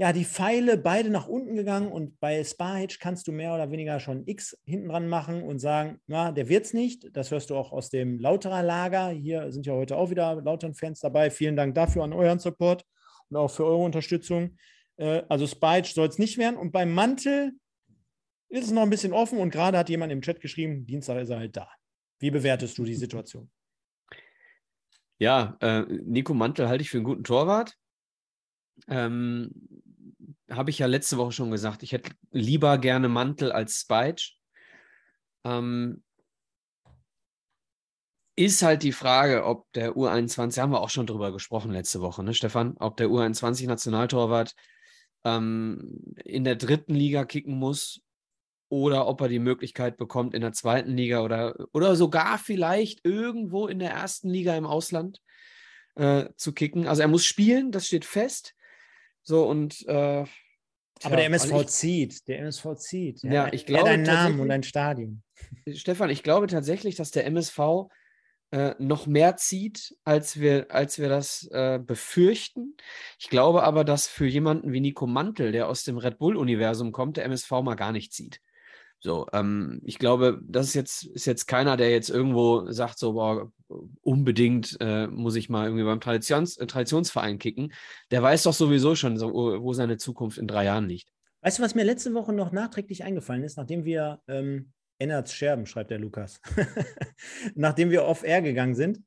ja, die Pfeile beide nach unten gegangen und bei Sparhitch kannst du mehr oder weniger schon X hinten dran machen und sagen, na, der wird es nicht. Das hörst du auch aus dem Lauterer Lager. Hier sind ja heute auch wieder Lautern-Fans dabei. Vielen Dank dafür an euren Support und auch für eure Unterstützung. Äh, also Sparhitch soll es nicht werden. Und beim Mantel ist es noch ein bisschen offen und gerade hat jemand im Chat geschrieben, Dienstag ist er halt da. Wie bewertest du die Situation? Ja, äh, Nico Mantel halte ich für einen guten Torwart. Ähm, habe ich ja letzte Woche schon gesagt, ich hätte lieber gerne Mantel als Spike. Ähm, ist halt die Frage, ob der U21, haben wir auch schon drüber gesprochen letzte Woche, ne, Stefan, ob der U21-Nationaltorwart ähm, in der dritten Liga kicken muss oder ob er die Möglichkeit bekommt, in der zweiten Liga oder, oder sogar vielleicht irgendwo in der ersten Liga im Ausland äh, zu kicken. Also er muss spielen, das steht fest. So und äh, aber der MSV ich, zieht, der MSV zieht. Ja, ja ich glaube. deinen Namen und dein Stadion. Stefan, ich glaube tatsächlich, dass der MSV äh, noch mehr zieht, als wir, als wir das äh, befürchten. Ich glaube aber, dass für jemanden wie Nico Mantel, der aus dem Red Bull-Universum kommt, der MSV mal gar nicht zieht. So, ähm, ich glaube, das ist jetzt, ist jetzt keiner, der jetzt irgendwo sagt, so, boah, unbedingt äh, muss ich mal irgendwie beim Traditions, äh, Traditionsverein kicken. Der weiß doch sowieso schon, so, wo seine Zukunft in drei Jahren liegt. Weißt du, was mir letzte Woche noch nachträglich eingefallen ist, nachdem wir ähm, Ennerts Scherben, schreibt der Lukas, nachdem wir off-air gegangen sind?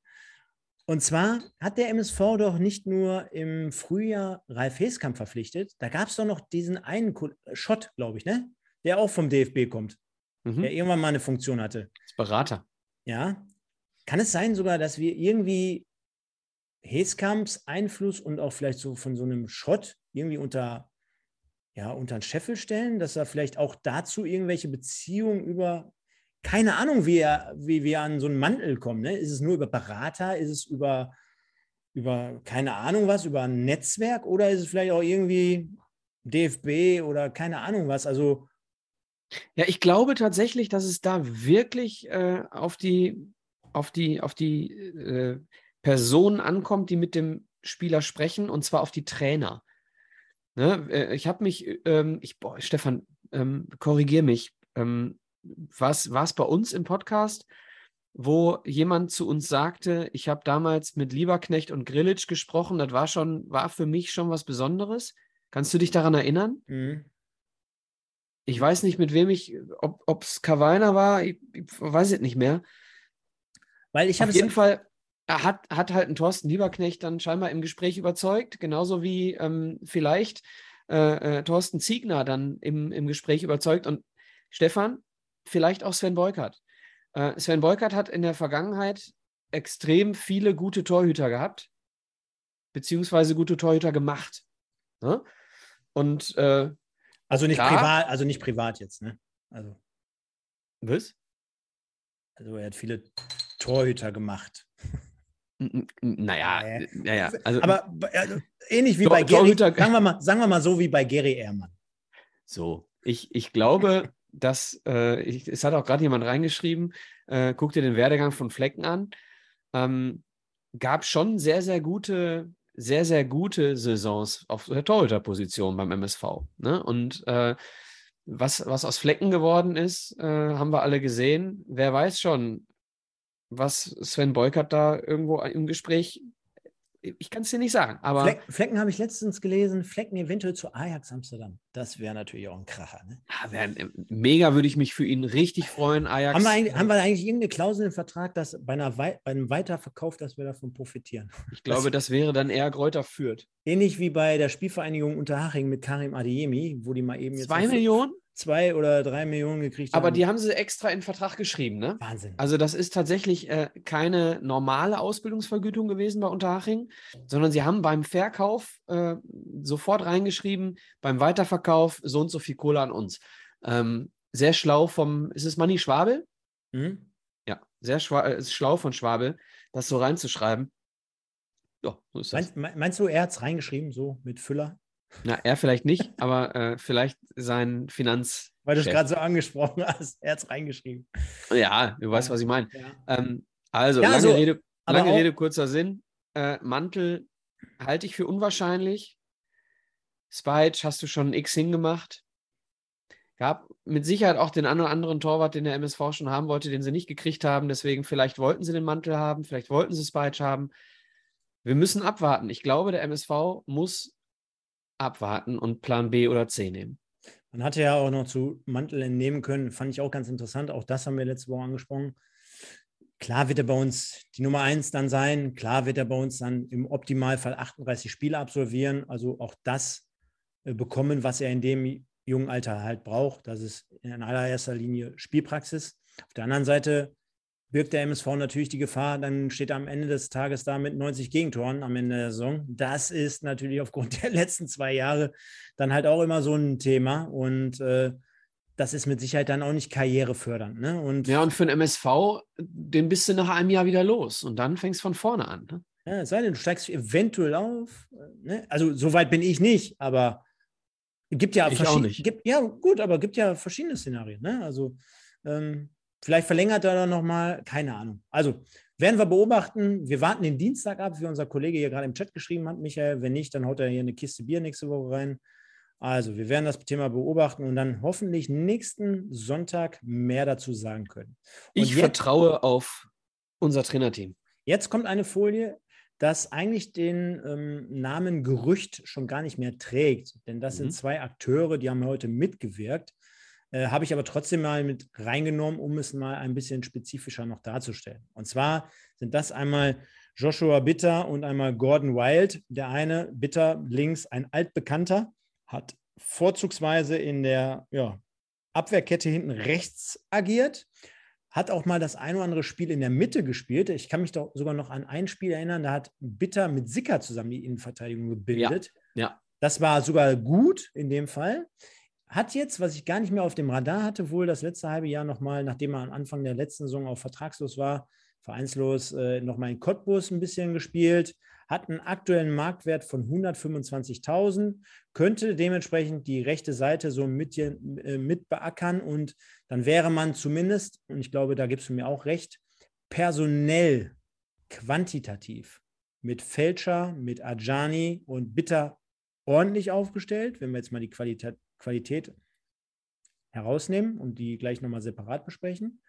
Und zwar hat der MSV doch nicht nur im Frühjahr Ralf Heskamp verpflichtet, da gab es doch noch diesen einen Schott, glaube ich, ne? Der auch vom DFB kommt, mhm. der irgendwann mal eine Funktion hatte. Als Berater. Ja. Kann es sein sogar, dass wir irgendwie Heskamps Einfluss und auch vielleicht so von so einem Schott irgendwie unter, ja, unter den Scheffel stellen, dass er vielleicht auch dazu irgendwelche Beziehungen über, keine Ahnung, wie, er, wie wir an so einen Mantel kommen. Ne? Ist es nur über Berater? Ist es über, über, keine Ahnung was, über ein Netzwerk oder ist es vielleicht auch irgendwie DFB oder keine Ahnung was? Also ja, ich glaube tatsächlich, dass es da wirklich äh, auf die, auf die, auf die äh, Personen ankommt, die mit dem Spieler sprechen, und zwar auf die Trainer. Ne? Äh, ich habe mich, ähm, ich, boah, Stefan, ähm, korrigier mich. Ähm, war es bei uns im Podcast, wo jemand zu uns sagte, ich habe damals mit Lieberknecht und Grillitsch gesprochen, das war schon, war für mich schon was Besonderes. Kannst du dich daran erinnern? Mhm. Ich weiß nicht, mit wem ich, ob es Kavaina war, ich, ich, weiß es nicht mehr. Weil ich habe Auf jeden Fall er hat, hat halt ein Thorsten Lieberknecht dann scheinbar im Gespräch überzeugt, genauso wie ähm, vielleicht äh, äh, Thorsten Ziegner dann im, im Gespräch überzeugt und Stefan, vielleicht auch Sven Beukert. Äh, Sven Beukert hat in der Vergangenheit extrem viele gute Torhüter gehabt, beziehungsweise gute Torhüter gemacht. Ne? Und äh, also nicht Klar. privat, also nicht privat jetzt, ne? Also. Was? Also er hat viele Torhüter gemacht. Naja, äh, ja, ja. Also, Aber also, ähnlich wie Tor, bei Gary, sagen wir, mal, sagen wir mal so wie bei Gary Ehrmann. So, ich, ich glaube, dass, äh, ich, es hat auch gerade jemand reingeschrieben, äh, guck dir den Werdegang von Flecken an. Ähm, gab schon sehr, sehr gute sehr, sehr gute Saisons auf der Torhüterposition beim MSV. Ne? Und äh, was, was aus Flecken geworden ist, äh, haben wir alle gesehen. Wer weiß schon, was Sven Beukert da irgendwo im Gespräch ich kann es dir nicht sagen. Aber Fleck, Flecken habe ich letztens gelesen, Flecken eventuell zu Ajax Amsterdam. Das wäre natürlich auch ein Kracher. Ne? Ja, wär, mega würde ich mich für ihn richtig freuen, Ajax. Haben wir, eigentlich, haben wir eigentlich irgendeine Klausel im Vertrag, dass bei, einer, bei einem Weiterverkauf, dass wir davon profitieren? Ich glaube, das, das wäre dann eher Gräuter führt. Ähnlich wie bei der Spielvereinigung Unterhaching mit Karim Adiemi, wo die mal eben jetzt. Zwei Millionen? Zwei oder drei Millionen gekriegt haben. Aber die haben sie extra in Vertrag geschrieben, ne? Wahnsinn. Also das ist tatsächlich äh, keine normale Ausbildungsvergütung gewesen bei Unterhaching, sondern sie haben beim Verkauf äh, sofort reingeschrieben, beim Weiterverkauf so und so viel Kohle an uns. Ähm, sehr schlau vom, ist es Manni Schwabel? Mhm. Ja, sehr äh, schlau von Schwabel, das so reinzuschreiben. Ja, so ist das. Meinst, meinst du, er hat es reingeschrieben, so mit Füller? Na, er vielleicht nicht, aber äh, vielleicht sein Finanz. Weil du es gerade so angesprochen hast, er hat es reingeschrieben. Ja, du weißt, was ich meine. Ja. Ähm, also, ja, lange, also, Rede, lange Rede, kurzer Sinn. Äh, Mantel halte ich für unwahrscheinlich. Spike hast du schon ein X hingemacht. Gab mit Sicherheit auch den einen oder anderen Torwart, den der MSV schon haben wollte, den sie nicht gekriegt haben. Deswegen, vielleicht wollten sie den Mantel haben, vielleicht wollten sie Spike haben. Wir müssen abwarten. Ich glaube, der MSV muss abwarten und Plan B oder C nehmen. Man hatte ja auch noch zu Mantel entnehmen können, fand ich auch ganz interessant. Auch das haben wir letzte Woche angesprochen. Klar wird er bei uns die Nummer eins dann sein. Klar wird er bei uns dann im Optimalfall 38 Spiele absolvieren. Also auch das äh, bekommen, was er in dem jungen Alter halt braucht. Das ist in allererster Linie Spielpraxis. Auf der anderen Seite birgt der MSV natürlich die Gefahr, dann steht er am Ende des Tages da mit 90 Gegentoren am Ende der Saison. Das ist natürlich aufgrund der letzten zwei Jahre dann halt auch immer so ein Thema und äh, das ist mit Sicherheit dann auch nicht karrierefördernd. Ne? Und ja, und für den MSV, den bist du nach einem Jahr wieder los und dann fängst du von vorne an. Ne? Ja, sei denn, du steigst eventuell auf. Ne? Also, so weit bin ich nicht, aber gibt ja verschiedene. Ja, gut, aber gibt ja verschiedene Szenarien. Ne? Also, ähm, Vielleicht verlängert er dann nochmal, keine Ahnung. Also werden wir beobachten. Wir warten den Dienstag ab, wie unser Kollege hier gerade im Chat geschrieben hat, Michael. Wenn nicht, dann haut er hier eine Kiste Bier nächste Woche rein. Also, wir werden das Thema beobachten und dann hoffentlich nächsten Sonntag mehr dazu sagen können. Und Ich jetzt, vertraue auf unser Trainerteam. jetzt kommt eine Folie, das eigentlich den ähm, Namen Gerücht schon gar nicht mehr trägt. Denn das Mhm. sind zwei Akteure, die haben heute mitgewirkt. Äh, Habe ich aber trotzdem mal mit reingenommen, um es mal ein bisschen spezifischer noch darzustellen. Und zwar sind das einmal Joshua Bitter und einmal Gordon Wild. Der eine, Bitter, links, ein altbekannter, hat vorzugsweise in der ja, Abwehrkette hinten rechts agiert, hat auch mal das ein oder andere Spiel in der Mitte gespielt. Ich kann mich doch sogar noch an ein Spiel erinnern, da hat Bitter mit Sicker zusammen die Innenverteidigung gebildet. Ja. Das war sogar gut in dem Fall. Hat jetzt, was ich gar nicht mehr auf dem Radar hatte, wohl das letzte halbe Jahr nochmal, nachdem er am Anfang der letzten Saison auch vertragslos war, vereinslos, äh, nochmal in Cottbus ein bisschen gespielt, hat einen aktuellen Marktwert von 125.000, könnte dementsprechend die rechte Seite so mit, äh, mit beackern und dann wäre man zumindest, und ich glaube, da gibst du mir auch recht, personell, quantitativ mit Fälscher, mit Ajani und Bitter ordentlich aufgestellt, wenn wir jetzt mal die Qualität, Qualität herausnehmen und die gleich nochmal separat besprechen.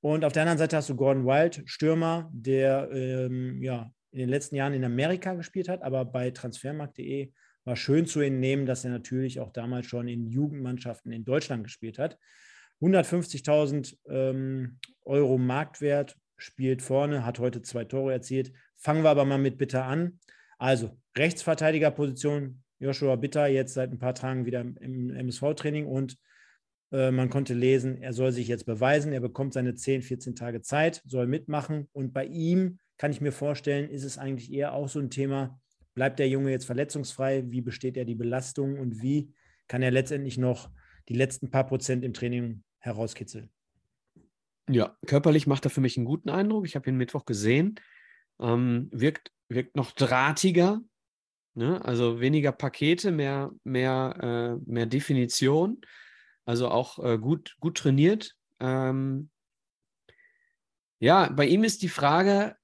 Und auf der anderen Seite hast du Gordon Wild, Stürmer, der ähm, ja, in den letzten Jahren in Amerika gespielt hat, aber bei transfermarkt.de war schön zu entnehmen, dass er natürlich auch damals schon in Jugendmannschaften in Deutschland gespielt hat. 150.000 ähm, Euro Marktwert, spielt vorne, hat heute zwei Tore erzielt. Fangen wir aber mal mit Bitter an. Also Rechtsverteidigerposition, Joshua Bitter jetzt seit ein paar Tagen wieder im MSV-Training und äh, man konnte lesen, er soll sich jetzt beweisen, er bekommt seine 10, 14 Tage Zeit, soll mitmachen und bei ihm kann ich mir vorstellen, ist es eigentlich eher auch so ein Thema, bleibt der Junge jetzt verletzungsfrei, wie besteht er die Belastung und wie kann er letztendlich noch die letzten paar Prozent im Training herauskitzeln. Ja, körperlich macht er für mich einen guten Eindruck. Ich habe ihn Mittwoch gesehen. Ähm, wirkt, wirkt noch drahtiger, ne? also weniger Pakete, mehr, mehr, äh, mehr Definition. Also auch äh, gut, gut trainiert. Ähm, ja, bei ihm ist die Frage,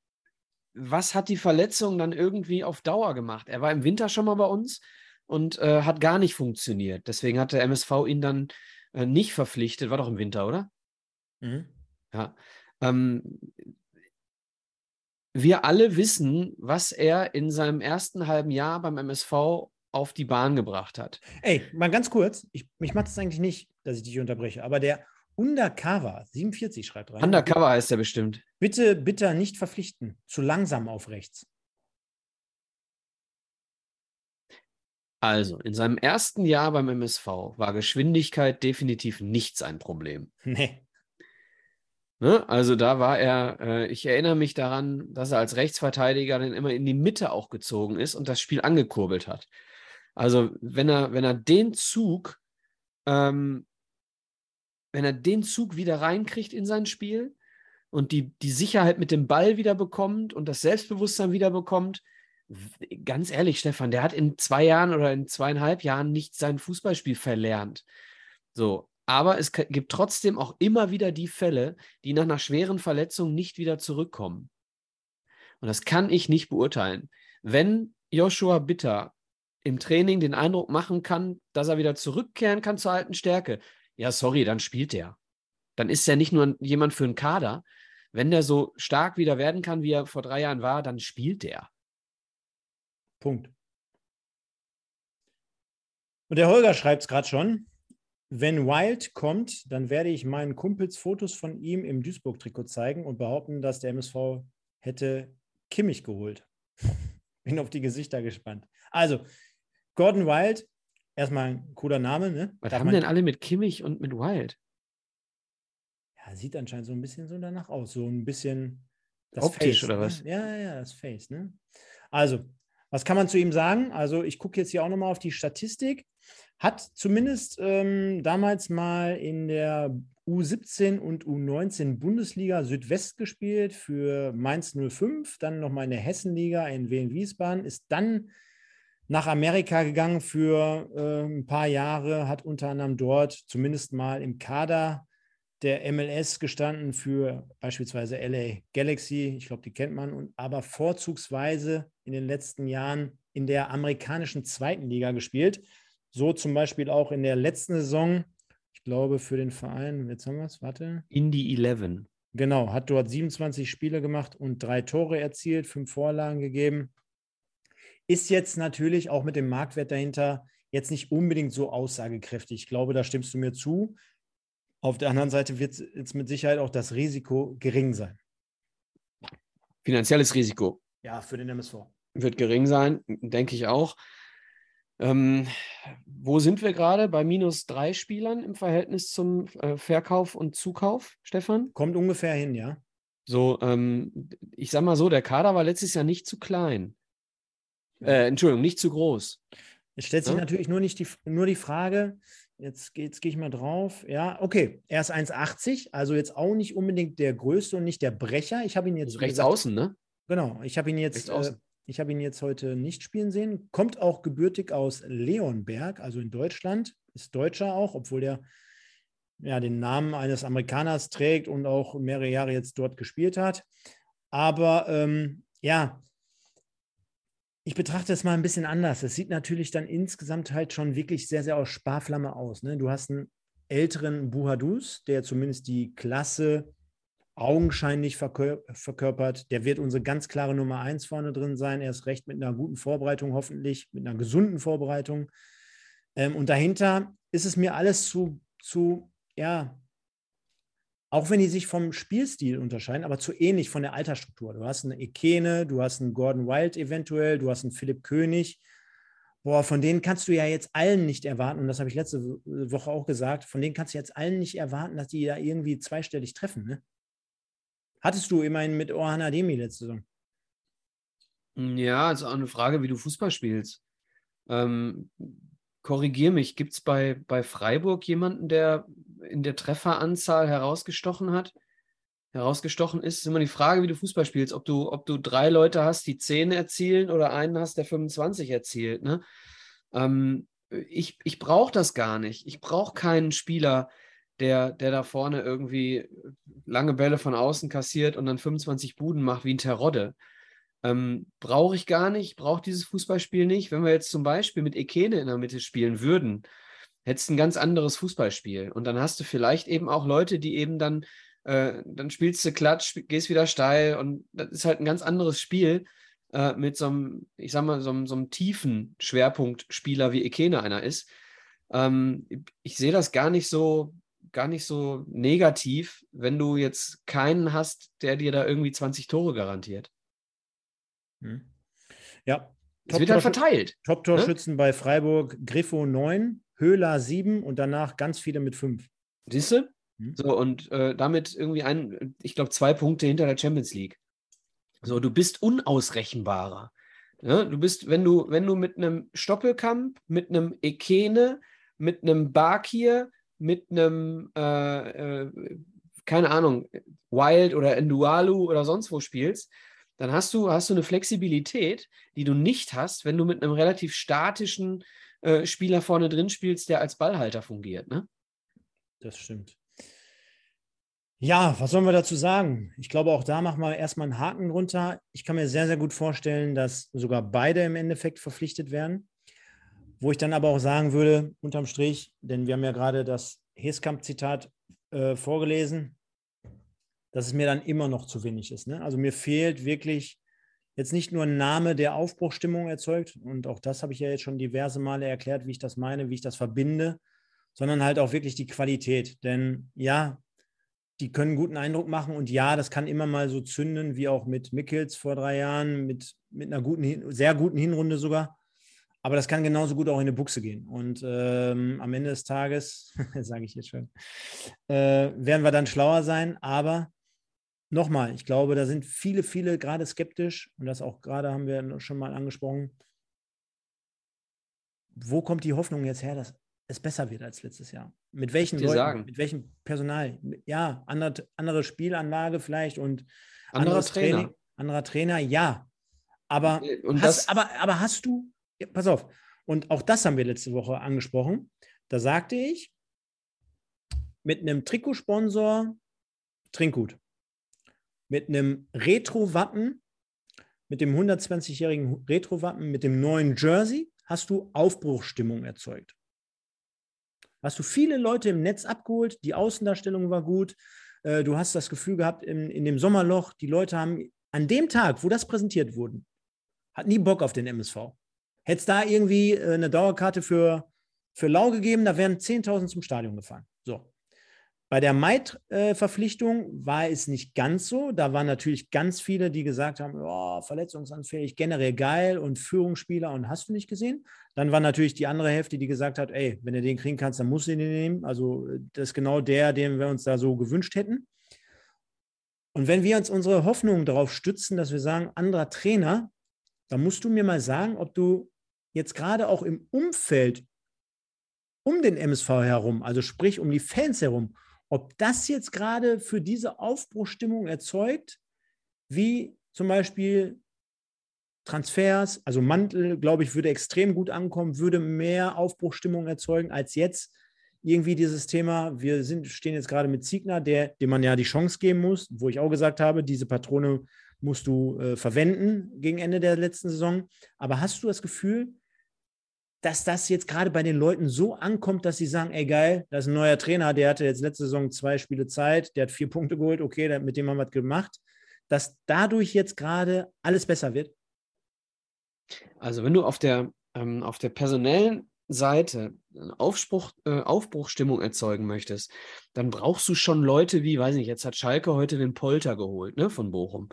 was hat die Verletzung dann irgendwie auf Dauer gemacht? Er war im Winter schon mal bei uns und äh, hat gar nicht funktioniert. Deswegen hat der MSV ihn dann äh, nicht verpflichtet. War doch im Winter, oder? Mhm. Ja. Ähm, wir alle wissen, was er in seinem ersten halben Jahr beim MSV auf die Bahn gebracht hat. Ey, mal ganz kurz, ich, mich macht es eigentlich nicht, dass ich dich unterbreche, aber der Undercover 47 schreibt rein. Undercover heißt er bestimmt. Bitte, bitte nicht verpflichten. Zu langsam auf rechts. Also, in seinem ersten Jahr beim MSV war Geschwindigkeit definitiv nicht sein Problem. Nee. Ne? Also da war er, äh, ich erinnere mich daran, dass er als Rechtsverteidiger dann immer in die Mitte auch gezogen ist und das Spiel angekurbelt hat. Also wenn er, wenn er den Zug, ähm, wenn er den Zug wieder reinkriegt in sein Spiel und die, die Sicherheit mit dem Ball wieder bekommt und das Selbstbewusstsein wieder bekommt, ganz ehrlich, Stefan, der hat in zwei Jahren oder in zweieinhalb Jahren nicht sein Fußballspiel verlernt. So, aber es gibt trotzdem auch immer wieder die Fälle, die nach einer schweren Verletzung nicht wieder zurückkommen. Und das kann ich nicht beurteilen. Wenn Joshua Bitter im Training den Eindruck machen kann, dass er wieder zurückkehren kann zur alten Stärke, ja, sorry, dann spielt er. Dann ist er nicht nur jemand für einen Kader. Wenn der so stark wieder werden kann, wie er vor drei Jahren war, dann spielt er. Punkt. Und der Holger schreibt es gerade schon. Wenn Wild kommt, dann werde ich meinen Kumpels Fotos von ihm im Duisburg-Trikot zeigen und behaupten, dass der MSV hätte Kimmich geholt. Bin auf die Gesichter gespannt. Also, Gordon Wild, erstmal ein cooler Name, ne? Was Darf haben denn alle mit Kimmich und mit Wild? Ja, sieht anscheinend so ein bisschen so danach aus. So ein bisschen Optisch Face, oder ne? was? Ja, ja, ja, das Face. Ne? Also, was kann man zu ihm sagen? Also, ich gucke jetzt hier auch nochmal auf die Statistik. Hat zumindest ähm, damals mal in der U17 und U19 Bundesliga Südwest gespielt für Mainz 05, dann nochmal in der Hessenliga in Wien-Wiesbaden, ist dann nach Amerika gegangen für äh, ein paar Jahre, hat unter anderem dort zumindest mal im Kader der MLS gestanden für beispielsweise LA Galaxy, ich glaube, die kennt man, und aber vorzugsweise in den letzten Jahren in der amerikanischen zweiten Liga gespielt. So zum Beispiel auch in der letzten Saison, ich glaube für den Verein, jetzt haben wir es, warte. Indie 11. Genau, hat dort 27 Spiele gemacht und drei Tore erzielt, fünf Vorlagen gegeben. Ist jetzt natürlich auch mit dem Marktwert dahinter jetzt nicht unbedingt so aussagekräftig. Ich glaube, da stimmst du mir zu. Auf der anderen Seite wird jetzt mit Sicherheit auch das Risiko gering sein. Finanzielles Risiko. Ja, für den MSV. Wird gering sein, denke ich auch. Ähm, wo sind wir gerade? Bei minus drei Spielern im Verhältnis zum äh, Verkauf und Zukauf, Stefan? Kommt ungefähr hin, ja. So, ähm, ich sag mal so, der Kader war letztes Jahr nicht zu klein. Äh, Entschuldigung, nicht zu groß. Es stellt sich ja? natürlich nur, nicht die, nur die Frage, jetzt, jetzt gehe ich mal drauf. Ja, okay, er ist 1,80, also jetzt auch nicht unbedingt der Größte und nicht der Brecher. Ich habe ihn jetzt. Also rechts gesagt, außen, ne? Genau, ich habe ihn jetzt. Äh, ich habe ihn jetzt heute nicht spielen sehen. Kommt auch gebürtig aus Leonberg, also in Deutschland. Ist Deutscher auch, obwohl der ja, den Namen eines Amerikaners trägt und auch mehrere Jahre jetzt dort gespielt hat. Aber ähm, ja, ich betrachte es mal ein bisschen anders. Es sieht natürlich dann insgesamt halt schon wirklich sehr, sehr aus Sparflamme aus. Ne? Du hast einen älteren Buhadus, der zumindest die Klasse augenscheinlich verkör verkörpert. Der wird unsere ganz klare Nummer eins vorne drin sein. Er ist recht mit einer guten Vorbereitung, hoffentlich, mit einer gesunden Vorbereitung. Ähm, und dahinter ist es mir alles zu, zu ja, auch wenn die sich vom Spielstil unterscheiden, aber zu ähnlich von der Altersstruktur. Du hast eine Ekene, du hast einen Gordon Wild eventuell, du hast einen Philipp König. Boah, von denen kannst du ja jetzt allen nicht erwarten, und das habe ich letzte Woche auch gesagt, von denen kannst du jetzt allen nicht erwarten, dass die da irgendwie zweistellig treffen. Ne? Hattest du immerhin mit Orhan Ademi letzte Saison. Ja, ist auch eine Frage, wie du Fußball spielst. Ähm, korrigier mich, gibt es bei, bei Freiburg jemanden, der in der Trefferanzahl herausgestochen hat, herausgestochen ist, ist immer die Frage, wie du Fußball spielst, ob du, ob du drei Leute hast, die 10 erzielen oder einen hast, der 25 erzielt. Ne? Ähm, ich ich brauche das gar nicht. Ich brauche keinen Spieler, der, der da vorne irgendwie lange Bälle von außen kassiert und dann 25 Buden macht wie ein Terodde. Ähm, brauche ich gar nicht, brauche dieses Fußballspiel nicht. Wenn wir jetzt zum Beispiel mit Ekene in der Mitte spielen würden, hättest ein ganz anderes Fußballspiel. Und dann hast du vielleicht eben auch Leute, die eben dann, äh, dann spielst du Klatsch, gehst wieder steil und das ist halt ein ganz anderes Spiel äh, mit so einem, ich sag mal, so einem, so einem tiefen Schwerpunktspieler wie Ekene einer ist. Ähm, ich sehe das gar nicht so, gar nicht so negativ, wenn du jetzt keinen hast, der dir da irgendwie 20 Tore garantiert. Hm. Ja. Es wird halt verteilt. Top-Torschützen ne? bei Freiburg, Griffo 9, Höhler 7 und danach ganz viele mit 5. Siehst du? Hm. So, und äh, damit irgendwie ein, ich glaube, zwei Punkte hinter der Champions League. So, du bist unausrechenbarer. Ja, du bist, wenn du, wenn du mit einem Stoppelkamp, mit einem Ekene, mit einem Bakir, mit einem, äh, äh, keine Ahnung, Wild oder Endualu oder sonst wo spielst, dann hast du, hast du eine Flexibilität, die du nicht hast, wenn du mit einem relativ statischen äh, Spieler vorne drin spielst, der als Ballhalter fungiert. Ne? Das stimmt. Ja, was sollen wir dazu sagen? Ich glaube, auch da machen wir erstmal einen Haken drunter. Ich kann mir sehr, sehr gut vorstellen, dass sogar beide im Endeffekt verpflichtet werden. Wo ich dann aber auch sagen würde, unterm Strich, denn wir haben ja gerade das Heskamp-Zitat äh, vorgelesen, dass es mir dann immer noch zu wenig ist. Ne? Also mir fehlt wirklich jetzt nicht nur ein Name, der Aufbruchstimmung erzeugt, und auch das habe ich ja jetzt schon diverse Male erklärt, wie ich das meine, wie ich das verbinde, sondern halt auch wirklich die Qualität. Denn ja, die können guten Eindruck machen und ja, das kann immer mal so zünden, wie auch mit Mickels vor drei Jahren, mit, mit einer guten, sehr guten Hinrunde sogar. Aber das kann genauso gut auch in eine Buchse gehen. Und ähm, am Ende des Tages, sage ich jetzt schon, äh, werden wir dann schlauer sein. Aber nochmal, ich glaube, da sind viele, viele gerade skeptisch und das auch gerade haben wir schon mal angesprochen. Wo kommt die Hoffnung jetzt her, dass es besser wird als letztes Jahr? Mit welchen Leuten? Sagen. Mit welchem Personal? Ja, andere, andere Spielanlage vielleicht und anderer Trainer. Training, anderer Trainer, ja. Aber, und hast, aber, aber hast du, ja, pass auf, und auch das haben wir letzte Woche angesprochen. Da sagte ich, mit einem Trikotsponsor Trinkgut mit einem Retro-Wappen, mit dem 120-jährigen Retro-Wappen, mit dem neuen Jersey, hast du Aufbruchstimmung erzeugt. hast du viele Leute im Netz abgeholt, die Außendarstellung war gut, äh, du hast das Gefühl gehabt, in, in dem Sommerloch, die Leute haben an dem Tag, wo das präsentiert wurde, hat nie Bock auf den MSV. Hätte es da irgendwie äh, eine Dauerkarte für, für Lau gegeben, da wären 10.000 zum Stadion gefahren. So. Bei der Maid-Verpflichtung war es nicht ganz so. Da waren natürlich ganz viele, die gesagt haben, oh, verletzungsanfällig, generell geil und Führungsspieler und hast du nicht gesehen. Dann war natürlich die andere Hälfte, die gesagt hat, ey, wenn du den kriegen kannst, dann musst du den nehmen. Also das ist genau der, den wir uns da so gewünscht hätten. Und wenn wir uns unsere Hoffnungen darauf stützen, dass wir sagen, anderer Trainer, dann musst du mir mal sagen, ob du jetzt gerade auch im Umfeld um den MSV herum, also sprich um die Fans herum, ob das jetzt gerade für diese Aufbruchstimmung erzeugt, wie zum Beispiel Transfers, also Mantel, glaube ich, würde extrem gut ankommen, würde mehr Aufbruchstimmung erzeugen als jetzt irgendwie dieses Thema. Wir sind, stehen jetzt gerade mit Ziegner, der, dem man ja die Chance geben muss, wo ich auch gesagt habe, diese Patrone musst du äh, verwenden gegen Ende der letzten Saison. Aber hast du das Gefühl, dass das jetzt gerade bei den Leuten so ankommt, dass sie sagen, ey geil, da ist ein neuer Trainer, der hatte jetzt letzte Saison zwei Spiele Zeit, der hat vier Punkte geholt, okay, mit dem haben wir was gemacht, dass dadurch jetzt gerade alles besser wird? Also wenn du auf der, ähm, auf der personellen Seite Aufspruch, äh, Aufbruchstimmung erzeugen möchtest, dann brauchst du schon Leute wie, weiß nicht, jetzt hat Schalke heute den Polter geholt, ne, von Bochum.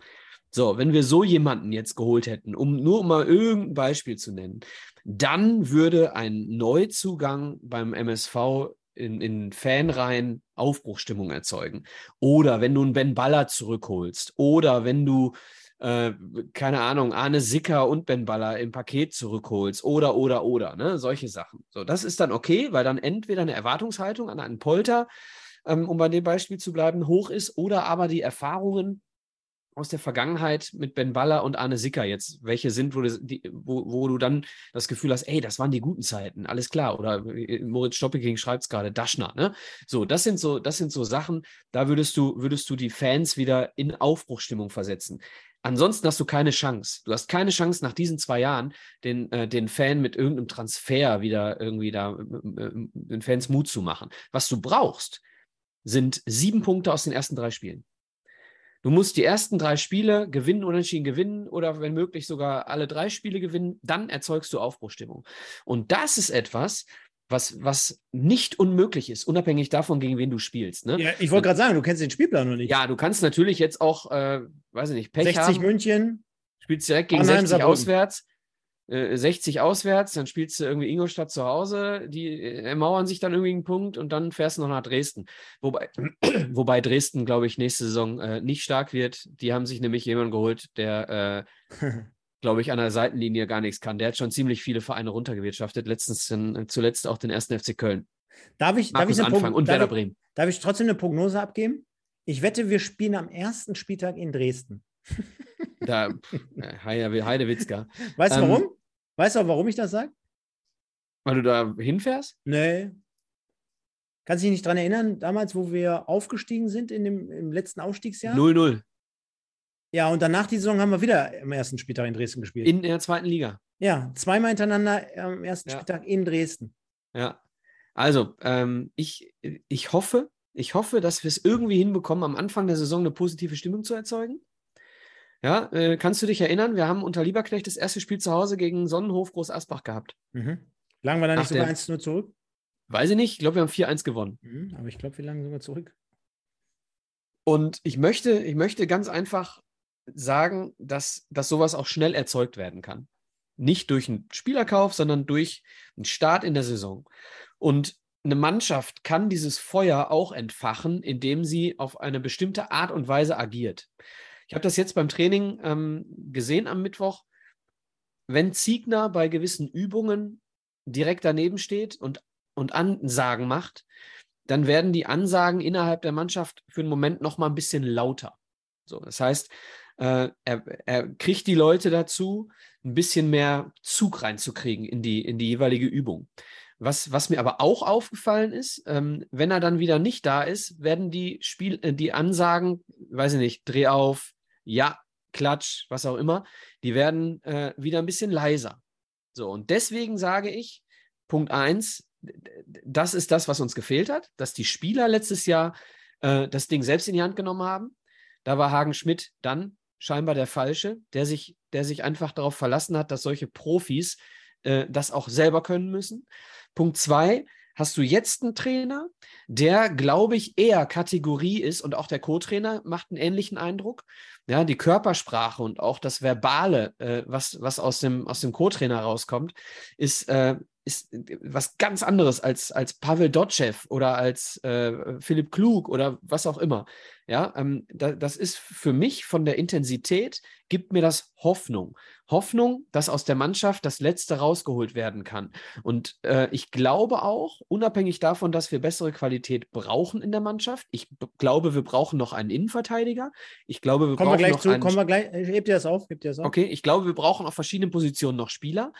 So, wenn wir so jemanden jetzt geholt hätten, um nur mal irgendein Beispiel zu nennen, dann würde ein Neuzugang beim MSV in, in Fanreihen Aufbruchstimmung erzeugen. Oder wenn du einen Ben Baller zurückholst. Oder wenn du, äh, keine Ahnung, Arne Sicker und Ben Baller im Paket zurückholst. Oder, oder, oder. Ne? Solche Sachen. So, das ist dann okay, weil dann entweder eine Erwartungshaltung an einen Polter, ähm, um bei dem Beispiel zu bleiben, hoch ist. Oder aber die Erfahrungen aus der Vergangenheit mit Ben Baller und Arne Sicker jetzt, welche sind, wo du, die, wo, wo du dann das Gefühl hast, ey, das waren die guten Zeiten, alles klar. Oder äh, Moritz Stoppeking schreibt es gerade, Daschner, ne? So, das sind so, das sind so Sachen, da würdest du, würdest du die Fans wieder in Aufbruchstimmung versetzen. Ansonsten hast du keine Chance. Du hast keine Chance, nach diesen zwei Jahren den, äh, den Fan mit irgendeinem Transfer wieder irgendwie da äh, äh den Fans Mut zu machen. Was du brauchst, sind sieben Punkte aus den ersten drei Spielen. Du musst die ersten drei Spiele gewinnen, unentschieden gewinnen oder wenn möglich sogar alle drei Spiele gewinnen, dann erzeugst du Aufbruchstimmung. Und das ist etwas, was, was nicht unmöglich ist, unabhängig davon, gegen wen du spielst. Ne? Ja, ich wollte gerade sagen, du kennst den Spielplan noch nicht. Ja, du kannst natürlich jetzt auch, äh, weiß ich nicht, Pech 60 haben. München. Spielst direkt gegen Mannheim, 60 Saarbrücken. auswärts. 60 äh, auswärts, dann spielst du irgendwie Ingolstadt zu Hause, die ermauern sich dann irgendwie einen Punkt und dann fährst du noch nach Dresden. Wobei, wobei Dresden, glaube ich, nächste Saison äh, nicht stark wird. Die haben sich nämlich jemanden geholt, der, äh, glaube ich, an der Seitenlinie gar nichts kann. Der hat schon ziemlich viele Vereine runtergewirtschaftet, letztens in, zuletzt auch den ersten FC Köln. Darf ich, darf ich, Anfang und darf Werder ich, Bremen. darf ich trotzdem eine Prognose abgeben? Ich wette, wir spielen am ersten Spieltag in Dresden. Da, äh, Heide, Heidewitzka. Weißt du Ähm, warum? Weißt du auch, warum ich das sage? Weil du da hinfährst? Nee. Kannst du dich nicht daran erinnern, damals, wo wir aufgestiegen sind in dem, im letzten Aufstiegsjahr? 0-0 Ja, und danach die Saison haben wir wieder am ersten Spieltag in Dresden gespielt. in der zweiten Liga. ja, zweimal hintereinander am ersten Ja. Spieltag in Dresden. Ja. Also, ähm, ich, ich hoffe, ich hoffe, dass wir es irgendwie hinbekommen, am Anfang der Saison eine positive Stimmung zu erzeugen. Ja, äh, kannst du dich erinnern? Wir haben unter Lieberknecht das erste Spiel zu Hause gegen Sonnenhof Groß Asbach gehabt. Mhm. Lagen wir da nicht Ach, sogar der- 1 nur zurück? Weiß ich nicht, ich glaube, wir haben 4-1 gewonnen. Mhm, aber ich glaube, wir lagen sogar zurück. Und ich möchte, ich möchte ganz einfach sagen, dass, dass sowas auch schnell erzeugt werden kann. Nicht durch einen Spielerkauf, sondern durch einen Start in der Saison. Und eine Mannschaft kann dieses Feuer auch entfachen, indem sie auf eine bestimmte Art und Weise agiert. Ich habe das jetzt beim Training ähm, gesehen am Mittwoch. Wenn Ziegner bei gewissen Übungen direkt daneben steht und, und Ansagen macht, dann werden die Ansagen innerhalb der Mannschaft für einen Moment noch mal ein bisschen lauter. So, das heißt, äh, er, er kriegt die Leute dazu, ein bisschen mehr Zug reinzukriegen in die, in die jeweilige Übung. Was, was mir aber auch aufgefallen ist, ähm, wenn er dann wieder nicht da ist, werden die Spiel, äh, die Ansagen, weiß ich nicht, dreh auf, ja, klatsch, was auch immer, die werden äh, wieder ein bisschen leiser. So, und deswegen sage ich, Punkt eins, das ist das, was uns gefehlt hat, dass die Spieler letztes Jahr äh, das Ding selbst in die Hand genommen haben. Da war Hagen Schmidt dann scheinbar der Falsche, der sich, der sich einfach darauf verlassen hat, dass solche Profis äh, das auch selber können müssen. Punkt zwei, hast du jetzt einen Trainer, der, glaube ich, eher Kategorie ist und auch der Co-Trainer macht einen ähnlichen Eindruck. Ja, die Körpersprache und auch das Verbale, äh, was, was aus dem, aus dem Co-Trainer rauskommt, ist, äh, ist was ganz anderes als, als Pavel Dotschew oder als äh, Philipp Klug oder was auch immer. Ja, ähm, da, das ist für mich von der Intensität, gibt mir das Hoffnung. Hoffnung, dass aus der Mannschaft das Letzte rausgeholt werden kann. Und äh, ich glaube auch, unabhängig davon, dass wir bessere Qualität brauchen in der Mannschaft, ich glaube, wir brauchen noch einen Innenverteidiger. Ich glaube, wir kommen brauchen wir gleich noch zu, einen. kommen wir gleich, hebt ihr das auf, hebt ihr das auf? Okay, ich glaube, wir brauchen auf verschiedenen Positionen noch Spieler,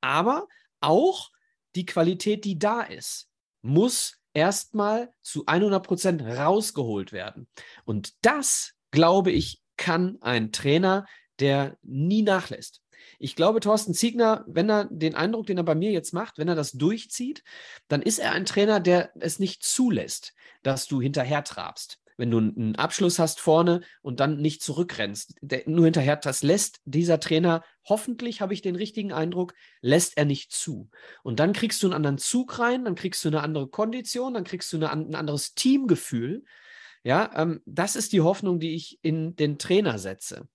aber auch die Qualität, die da ist, muss erstmal zu 100 Prozent rausgeholt werden. Und das, glaube ich, kann ein Trainer, der nie nachlässt. Ich glaube, Thorsten Ziegner, wenn er den Eindruck, den er bei mir jetzt macht, wenn er das durchzieht, dann ist er ein Trainer, der es nicht zulässt, dass du hinterher trabst wenn du einen Abschluss hast vorne und dann nicht zurückrennst, der, nur hinterher, das lässt dieser Trainer, hoffentlich habe ich den richtigen Eindruck, lässt er nicht zu. Und dann kriegst du einen anderen Zug rein, dann kriegst du eine andere Kondition, dann kriegst du eine, ein anderes Teamgefühl. Ja, ähm, das ist die Hoffnung, die ich in den Trainer setze.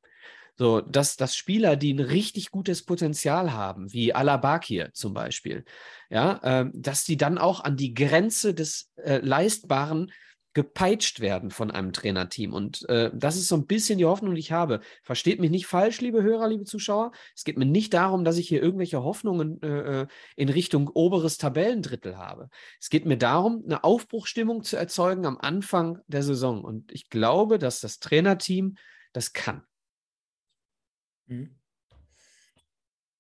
So, dass, dass Spieler, die ein richtig gutes Potenzial haben, wie Alabakir zum Beispiel, ja, ähm, dass die dann auch an die Grenze des äh, Leistbaren gepeitscht werden von einem Trainerteam. Und äh, das ist so ein bisschen die Hoffnung, die ich habe. Versteht mich nicht falsch, liebe Hörer, liebe Zuschauer. Es geht mir nicht darum, dass ich hier irgendwelche Hoffnungen äh, äh, in Richtung oberes Tabellendrittel habe. Es geht mir darum, eine Aufbruchstimmung zu erzeugen am Anfang der Saison. Und ich glaube, dass das Trainerteam das kann. Mhm.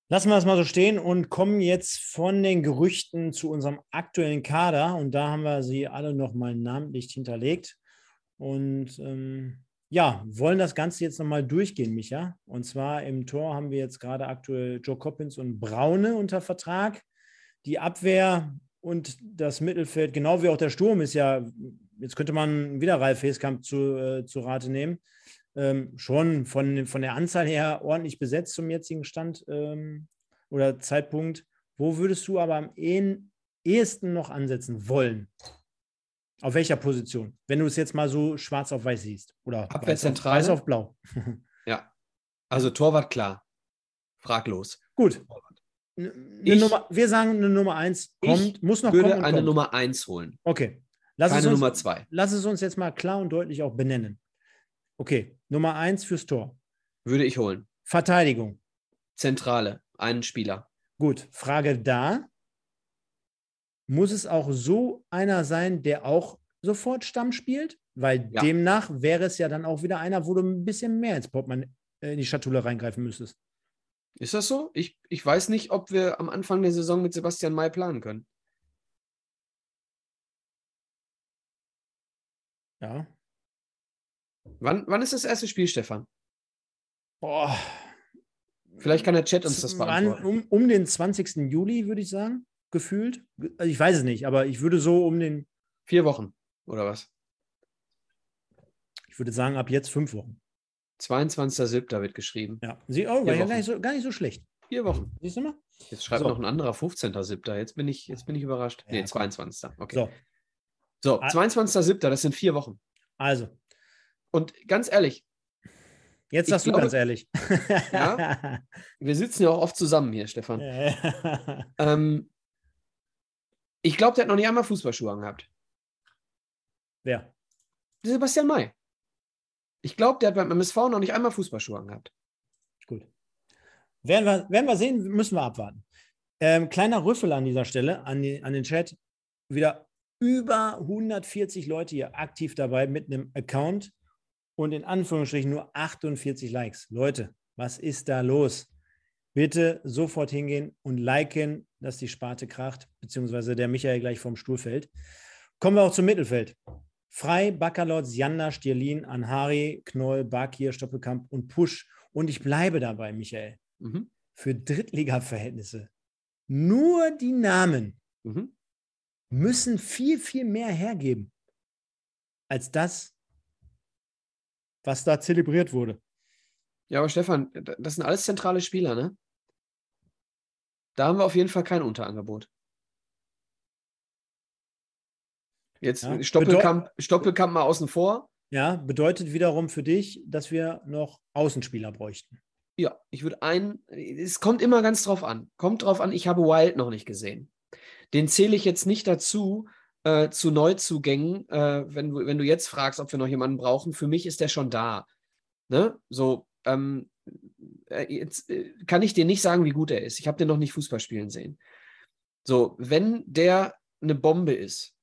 Lassen wir es mal so stehen und kommen jetzt von den Gerüchten zu unserem aktuellen Kader. Und da haben wir sie alle nochmal namentlich hinterlegt. Und ähm, ja, wollen das Ganze jetzt nochmal durchgehen, Micha. Und zwar im Tor haben wir jetzt gerade aktuell Joe Coppins und Braune unter Vertrag. Die Abwehr und das Mittelfeld, genau wie auch der Sturm, ist ja, jetzt könnte man wieder Ralf Heskamp zu, äh, zu Rate nehmen ähm, schon von, von der Anzahl her ordentlich besetzt zum jetzigen Stand ähm, oder Zeitpunkt. Wo würdest du aber am ehesten noch ansetzen wollen? Auf welcher Position? Wenn du es jetzt mal so schwarz auf weiß siehst. Oder Abwehrzentrale. Weiß auf blau. ja. Also Torwart klar. Fraglos. Gut. Eine Nummer, wir sagen eine Nummer 1 kommt, muss noch würde kommen. eine kommt. Nummer 1 holen. Okay. Lass Keine uns, Nummer 2. Lass es uns jetzt mal klar und deutlich auch benennen. Okay, Nummer eins fürs Tor. Würde ich holen. Verteidigung. Zentrale, einen Spieler. Gut, Frage da. Muss es auch so einer sein, der auch sofort Stamm spielt? Weil Ja. demnach wäre es ja dann auch wieder einer, wo du ein bisschen mehr ins Portemonnaie äh, in die Schatulle reingreifen müsstest. Ist das so? Ich, ich weiß nicht, ob wir am Anfang der Saison mit Sebastian May planen können. Ja. Wann, wann ist das erste Spiel, Stefan? Boah. Vielleicht kann der Chat uns das beantworten. um, um den 20. Juli, würde ich sagen, gefühlt. Also ich weiß es nicht, aber ich würde so um den, Vier Wochen oder was? ich würde sagen, ab jetzt fünf Wochen. 22.07. wird geschrieben. Ja. Sie, oh, war ja gar nicht, so, gar nicht so schlecht. Vier Wochen. Siehst du mal? Jetzt schreibt So. noch ein anderer 15.07. Jetzt bin ich, jetzt bin ich überrascht. Ja, nee, komm. 22. Okay. So, So, Ah. 22.07. Das sind vier Wochen. also, Und ganz ehrlich, jetzt sagst du glaube- ganz ehrlich. Ja? wir sitzen ja auch oft zusammen hier, Stefan. Ähm, ich glaube, der hat noch nicht einmal Fußballschuhe angehabt. Wer? Sebastian May. Ich glaube, der hat beim MSV noch nicht einmal Fußballschuhe angehabt. Gut. Werden wir, werden wir sehen, müssen wir abwarten. Ähm, kleiner Rüffel an dieser Stelle, an, die, an den Chat. Wieder über 140 Leute hier aktiv dabei mit einem Account und in Anführungsstrichen nur 48 Likes. Leute, was ist da los? Bitte sofort hingehen und liken, dass die Sparte kracht, beziehungsweise der Michael gleich vom Stuhl fällt. Kommen wir auch zum Mittelfeld. Frei, Bakalot, Janda, Stierlin, Anhari, Knoll, Bakir, Stoppelkamp und Pusch. Und ich bleibe dabei, Michael. Mhm. Für Drittliga-Verhältnisse nur die Namen Mhm. müssen viel, viel mehr hergeben als das, was da zelebriert wurde. Ja, aber Stefan, das sind alles zentrale Spieler, ne? Da haben wir auf jeden Fall kein Unterangebot. Jetzt Ja, Stoppelkamp, Stoppelkamp mal außen vor. Ja, bedeutet wiederum für dich, dass wir noch Außenspieler bräuchten. Ja, ich würde einen, es kommt immer ganz drauf an. Kommt drauf an, ich habe Wild noch nicht gesehen. Den zähle ich jetzt nicht dazu, äh, zu Neuzugängen, äh, wenn, du, wenn du jetzt fragst, ob wir noch jemanden brauchen. Für mich ist der schon da. Ne? So, ähm, äh, jetzt äh, kann ich dir nicht sagen, wie gut er ist. Ich habe den noch nicht Fußball spielen sehen. So, wenn der eine Bombe ist,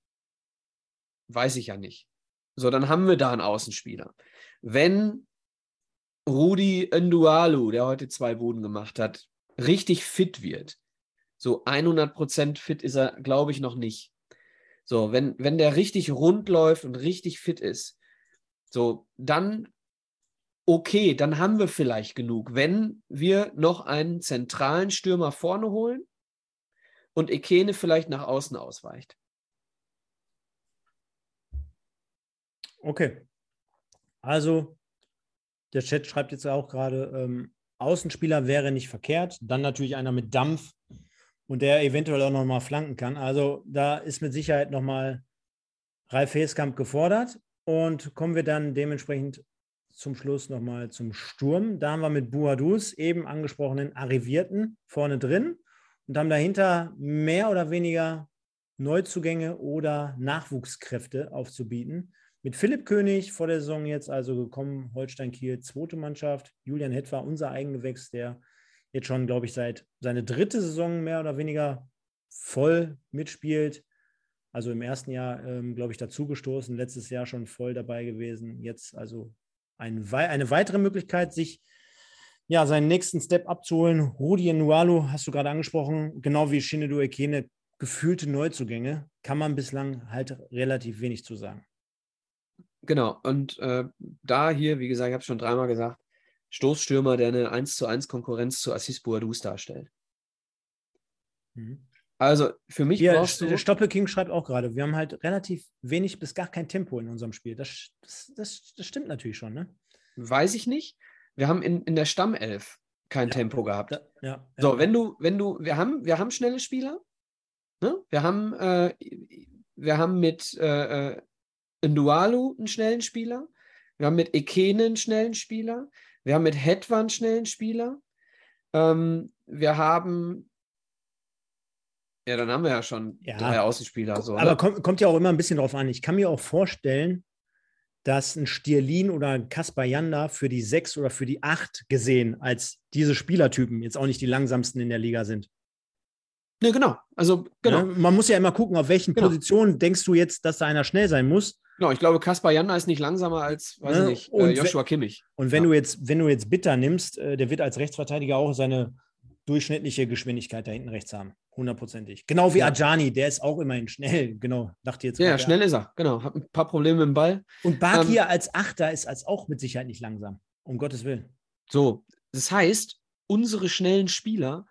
weiß ich ja nicht. So, dann haben wir da einen Außenspieler. Wenn Rudi Ndualu, der heute zwei Buden gemacht hat, richtig fit wird, so 100% fit ist er, glaube ich, noch nicht. So, wenn, wenn der richtig rund läuft und richtig fit ist, so, dann okay, dann haben wir vielleicht genug. Wenn wir noch einen zentralen Stürmer vorne holen und Ekene vielleicht nach außen ausweicht. Okay. Also, der Chat schreibt jetzt auch gerade, ähm, Außenspieler wäre nicht verkehrt. Dann natürlich einer mit Dampf und der eventuell auch nochmal flanken kann. Also, da ist mit Sicherheit nochmal Ralf Heskamp gefordert. Und kommen wir dann dementsprechend zum Schluss nochmal zum Sturm. Da haben wir mit Buadus eben angesprochenen Arrivierten vorne drin und haben dahinter mehr oder weniger Neuzugänge oder Nachwuchskräfte aufzubieten. Mit Philipp König vor der Saison jetzt also gekommen, Holstein Kiel, zweite Mannschaft. Julian Hett war unser Eigengewächs, der jetzt schon, glaube ich, seit seine dritte Saison mehr oder weniger voll mitspielt. Also im ersten Jahr, ähm, glaube ich, dazugestoßen, letztes Jahr schon voll dabei gewesen. Jetzt also ein, eine weitere Möglichkeit, sich ja, seinen nächsten Step abzuholen. Rudi Nualu hast du gerade angesprochen, genau wie Shinedo Ekene, gefühlte Neuzugänge, kann man bislang halt relativ wenig zu sagen. Genau, und äh, da hier, wie gesagt, ich habe es schon dreimal gesagt, Stoßstürmer, der eine 1 zu 1 Konkurrenz zu Assis Boadus darstellt. Mhm. Also für mich Hier, brauchst du. Stoppelking schreibt auch gerade, wir haben halt relativ wenig bis gar kein Tempo in unserem Spiel. Das, das, das, das stimmt natürlich schon, ne? Weiß ich nicht. Wir haben in, in der Stammelf kein ja, Tempo gehabt. Da, ja, so, ja. wenn du, wenn du, wir haben, wir haben schnelle Spieler. Ne? Wir haben, äh, wir haben mit äh, äh Ndualu einen schnellen Spieler. Wir haben mit Ekene einen schnellen Spieler. Wir haben mit Hetwa einen schnellen Spieler. Ähm, wir haben ja, dann haben wir ja schon ja. drei Außenspieler. So, Aber ne? kommt, kommt, ja auch immer ein bisschen drauf an. Ich kann mir auch vorstellen, dass ein Stierlin oder ein Kaspar Janda für die sechs oder für die acht gesehen als diese Spielertypen jetzt auch nicht die langsamsten in der Liga sind. Ne, genau. Also, genau. Ja, man muss ja immer gucken, auf welchen genau. Positionen denkst du jetzt, dass da einer schnell sein muss. Genau, ich glaube, Kaspar Janda ist nicht langsamer als, weiß ja, nicht, äh, Joshua Kimmich. Und wenn ja. du jetzt, wenn du jetzt Bitter nimmst, äh, der wird als Rechtsverteidiger auch seine durchschnittliche Geschwindigkeit da hinten rechts haben. Hundertprozentig. Genau wie ja. Ajani, der ist auch immerhin schnell. Genau, dachte jetzt. Ja, ja schnell ist er. Genau, hat ein paar Probleme mit dem Ball. Und Bakir ähm, als Achter ist als auch mit Sicherheit nicht langsam. Um Gottes Willen. So, das heißt, unsere schnellen Spieler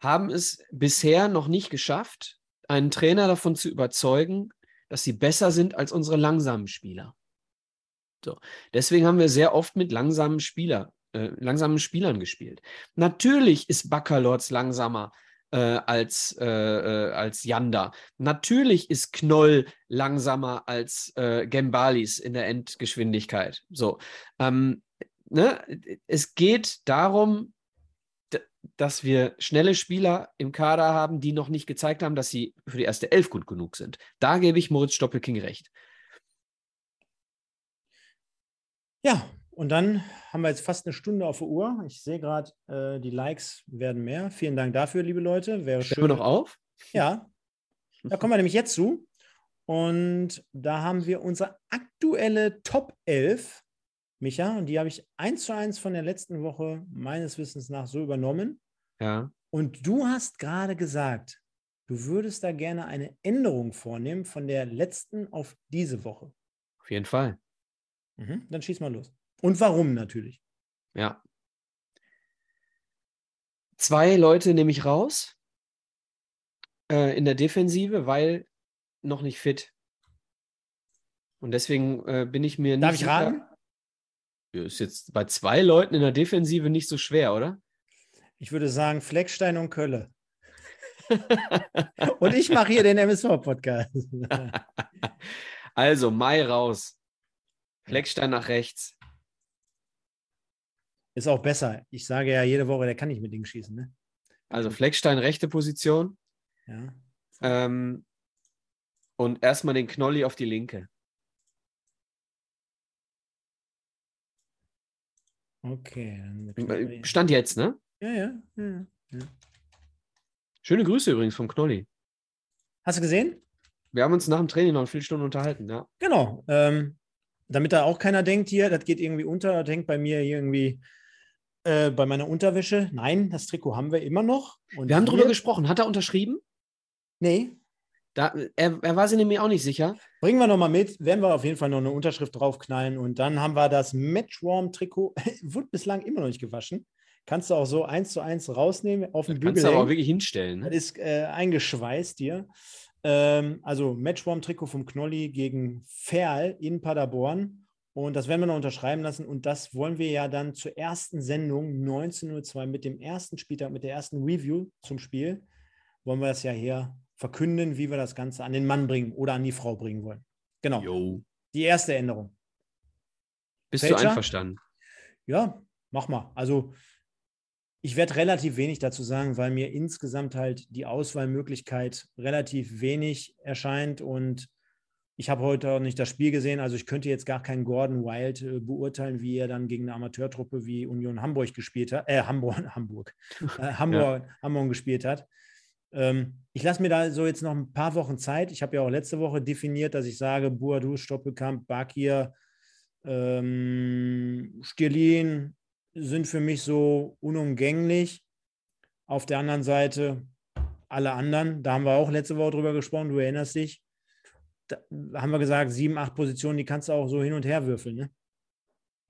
haben es bisher noch nicht geschafft, einen Trainer davon zu überzeugen, dass sie besser sind als unsere langsamen Spieler. So. Deswegen haben wir sehr oft mit langsamen Spieler, äh, langsamen Spielern gespielt. Natürlich ist Baccalords langsamer äh, als, äh, äh, als Yanda. Natürlich ist Knoll langsamer als äh, Gembalis in der Endgeschwindigkeit. So. Ähm, ne? Es geht darum, dass wir schnelle Spieler im Kader haben, die noch nicht gezeigt haben, dass sie für die erste Elf gut genug sind. Da gebe ich Moritz Stoppelking recht. Ja, und dann haben wir jetzt fast eine Stunde auf der Uhr. Ich sehe gerade, äh, die Likes werden mehr. Vielen Dank dafür, liebe Leute. Wäre schön. wir noch auf? Ja. Da kommen wir nämlich jetzt zu. Und da haben wir unsere aktuelle Top 11 Micha, und die habe ich eins zu eins von der letzten Woche meines Wissens nach so übernommen. Ja. Und du hast gerade gesagt, du würdest da gerne eine Änderung vornehmen von der letzten auf diese Woche. Auf jeden Fall. Mhm, dann schieß mal los. Und warum natürlich? Ja. Zwei Leute nehme ich raus äh, in der Defensive, weil noch nicht fit. Und deswegen äh, bin ich mir nicht. Darf ich sicher- raten? Ist jetzt bei zwei Leuten in der Defensive nicht so schwer, oder? Ich würde sagen Fleckstein und Kölle. Und ich mache hier den MSV-Podcast. also, Mai raus. Fleckstein nach rechts. Ist auch besser. Ich sage ja jede Woche, der kann nicht mit Ding schießen. Ne? Also Fleckstein rechte Position. Ja. Ähm, und erstmal den Knolli auf die linke. Okay. Dann Stand jetzt, ne? ja, ja, ja. Schöne Grüße übrigens vom Knolli. Hast du gesehen? Wir haben uns nach dem Training noch eine Viertelstunde unterhalten, ja. Genau. Ähm, damit da auch keiner denkt, hier, das geht irgendwie unter, hängt bei mir irgendwie äh, bei meiner Unterwäsche. Nein, das Trikot haben wir immer noch. Und Wir haben drüber gesprochen. Hat er unterschrieben? Nee, Da, er, er war sich nämlich auch nicht sicher. Bringen wir nochmal mit, werden wir auf jeden Fall noch eine Unterschrift draufknallen und dann haben wir das Matchwarm-Trikot. Wurde bislang immer noch nicht gewaschen. Kannst du auch so eins zu eins rausnehmen, auf den Das Bügel kannst du aber auch wirklich hinstellen. Das Ne? ist äh, eingeschweißt hier. Ähm, also Matchwarm-Trikot vom Knolli gegen Ferl in Paderborn. Und das werden wir noch unterschreiben lassen. Und das wollen wir ja dann zur ersten Sendung 19.02 Uhr mit dem ersten Spieltag, mit der ersten Review zum Spiel, wollen wir das ja hier verkünden, wie wir das Ganze an den Mann bringen oder an die Frau bringen wollen. Genau. Jo. Die erste Änderung. Bist du Fälscher? einverstanden? Ja, mach mal. Also ich werde relativ wenig dazu sagen, weil mir insgesamt halt die Auswahlmöglichkeit relativ wenig erscheint und ich habe heute auch nicht das Spiel gesehen, also ich könnte jetzt gar keinen Gordon Wild äh, beurteilen, wie er dann gegen eine Amateurtruppe wie Union Hamburg gespielt hat, äh, Hamburg, Hamburg, äh, Hamburg, Hamburg gespielt hat. Ähm, ich lasse mir da so jetzt noch ein paar Wochen Zeit. Ich habe ja auch letzte Woche definiert, dass ich sage, Buadu, Stoppelkamp, Bakir, ähm, Stirlin sind für mich so unumgänglich. Auf der anderen Seite alle anderen, da haben wir auch letzte Woche drüber gesprochen, du erinnerst dich. Da haben wir gesagt, sieben, acht Positionen, die kannst du auch so hin und her würfeln. Ne?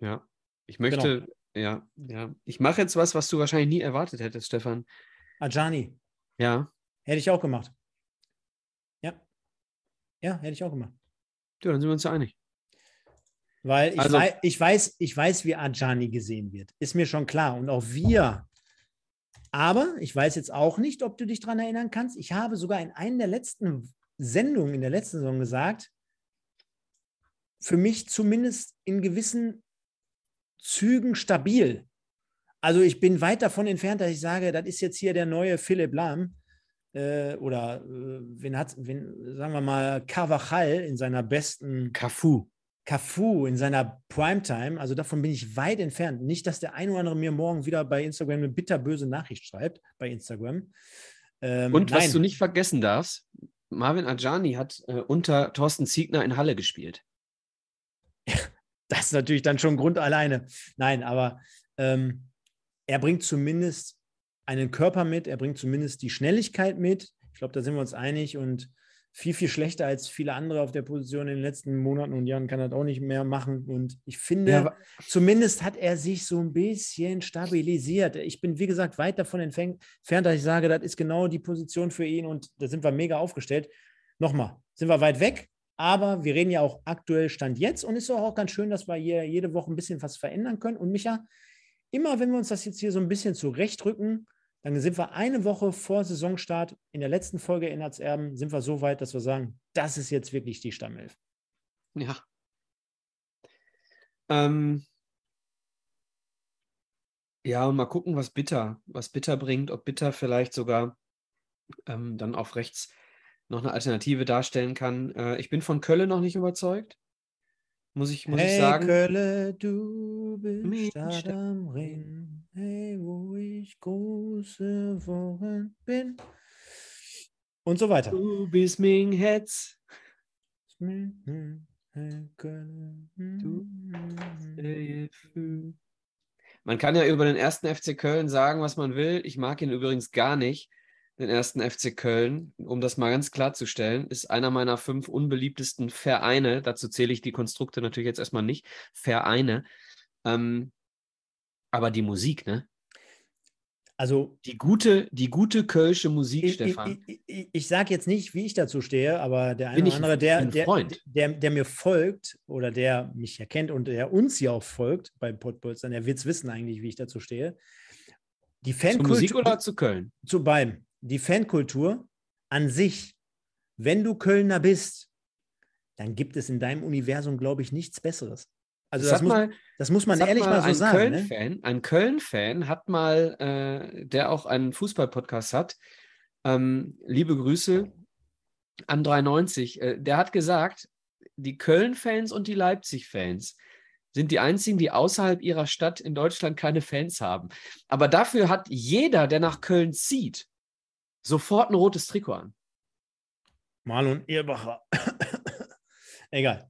Ja. Ich möchte, ja, ja. Ich mache jetzt was, was du wahrscheinlich nie erwartet hättest, Stefan. Ajani, Ja. hätte ich auch gemacht. Ja. Ja, hätte ich auch gemacht. Ja, dann sind wir uns ja einig. Weil ich, Also- wei ich, weiß, ich weiß, wie Ajani gesehen wird. Ist mir schon klar. Und auch wir. Aber ich weiß jetzt auch nicht, ob du dich daran erinnern kannst. Ich habe sogar in einer der letzten Sendungen in der letzten Saison gesagt, für mich zumindest in gewissen Zügen stabil. Also ich bin weit davon entfernt, dass ich sage, das ist jetzt hier der neue Philipp Lahm. Äh, oder äh, wen hat, wen, sagen wir mal, Carvajal in seiner besten Cafu. Cafu in seiner Primetime, also davon bin ich weit entfernt. Nicht, dass der ein oder andere mir morgen wieder bei Instagram eine bitterböse Nachricht schreibt, bei Instagram. Ähm, Und was nein. du nicht vergessen darfst, Marvin Ajani hat äh, unter Thorsten Ziegner in Halle gespielt. Das ist natürlich dann schon Grund alleine. Nein, aber ähm, er bringt zumindest einen Körper mit, er bringt zumindest die Schnelligkeit mit. Ich glaube, da sind wir uns einig und viel, viel schlechter als viele andere auf der Position in den letzten Monaten und Jahren kann er das auch nicht mehr machen. Und ich finde, Ja, zumindest hat er sich so ein bisschen stabilisiert. Ich bin, wie gesagt, weit davon entfern- entfernt, dass ich sage, das ist genau die Position für ihn und da sind wir mega aufgestellt. Nochmal, sind wir weit weg, aber wir reden ja auch aktuell Stand jetzt und ist auch ganz schön, dass wir hier jede Woche ein bisschen was verändern können. Und Micha, immer wenn wir uns das jetzt hier so ein bisschen zurechtrücken, dann sind wir eine Woche vor Saisonstart in der letzten Folge in Erzerben, sind wir so weit, dass wir sagen, das ist jetzt wirklich die Stammelf. Ja. Ähm, ja, und mal gucken, was Bitter, was Bitter bringt, ob Bitter vielleicht sogar ähm, dann auf rechts noch eine Alternative darstellen kann. Äh, ich bin von Köln noch nicht überzeugt. Muss ich, muss ich hey, sagen. Kölle, du bist da- am Ring. Hey, wo ich groß geworden bin. Und so weiter. Du bist. Hey, Kölle. Du Man kann ja über den ersten FC Köln sagen, was man will. Ich mag ihn übrigens gar nicht, den ersten FC Köln. Um das mal ganz klarzustellen, ist einer meiner fünf unbeliebtesten Vereine. Dazu zähle ich die Konstrukte natürlich jetzt erstmal nicht. Vereine. Ähm, aber die Musik, ne? Also Die gute, die gute Kölsche Musik, ich, Stefan. ich, ich, ich sage jetzt nicht, wie ich dazu stehe, aber der eine oder andere, der, der, Freund. der, der mir folgt oder der mich erkennt und der uns hier auch folgt bei Podbolstern, der wird es wissen eigentlich, wie ich dazu stehe. Die Zu Fankultur, Musik oder zu Köln? zu beidem. Die Fankultur an sich, wenn du Kölner bist, dann gibt es in deinem Universum, glaube ich, nichts Besseres. Also das, muss, mal, das muss man ehrlich mal, so ein sagen. Ne? Köln-Fan, ein Köln-Fan hat mal, äh, der auch einen Fußball-Podcast hat, ähm, liebe Grüße an 93, äh, der hat gesagt, die Köln-Fans und die Leipzig-Fans sind die einzigen, die außerhalb ihrer Stadt in Deutschland keine Fans haben. Aber dafür hat jeder, der nach Köln zieht, sofort ein rotes Trikot an. Marlon Irbacher. Egal.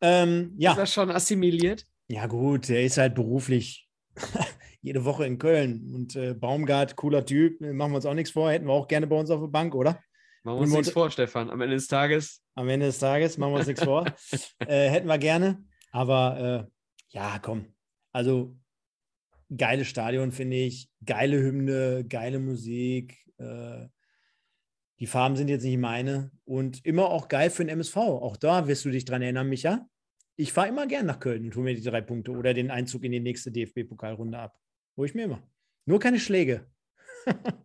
Ähm, ja. Ist das schon assimiliert? Ja, gut, er ist halt beruflich jede Woche in Köln. Und äh, Baumgart, cooler Typ, machen wir uns auch nichts vor, hätten wir auch gerne bei uns auf der Bank, oder? Machen wir uns nichts vor, Stefan. Am Ende des Tages. Am Ende des Tages, machen wir uns nichts vor. Äh, hätten wir gerne. Aber äh, ja, komm. Also geiles Stadion, finde ich. Geile Hymne, geile Musik. Äh, die Farben sind jetzt nicht meine. Und immer auch geil für den MSV. Auch da wirst du dich dran erinnern, Micha. Ich fahre immer gern nach Köln und hole mir die drei Punkte oder den Einzug in die nächste DFB-Pokalrunde ab. Hole ich mir immer. Nur keine Schläge.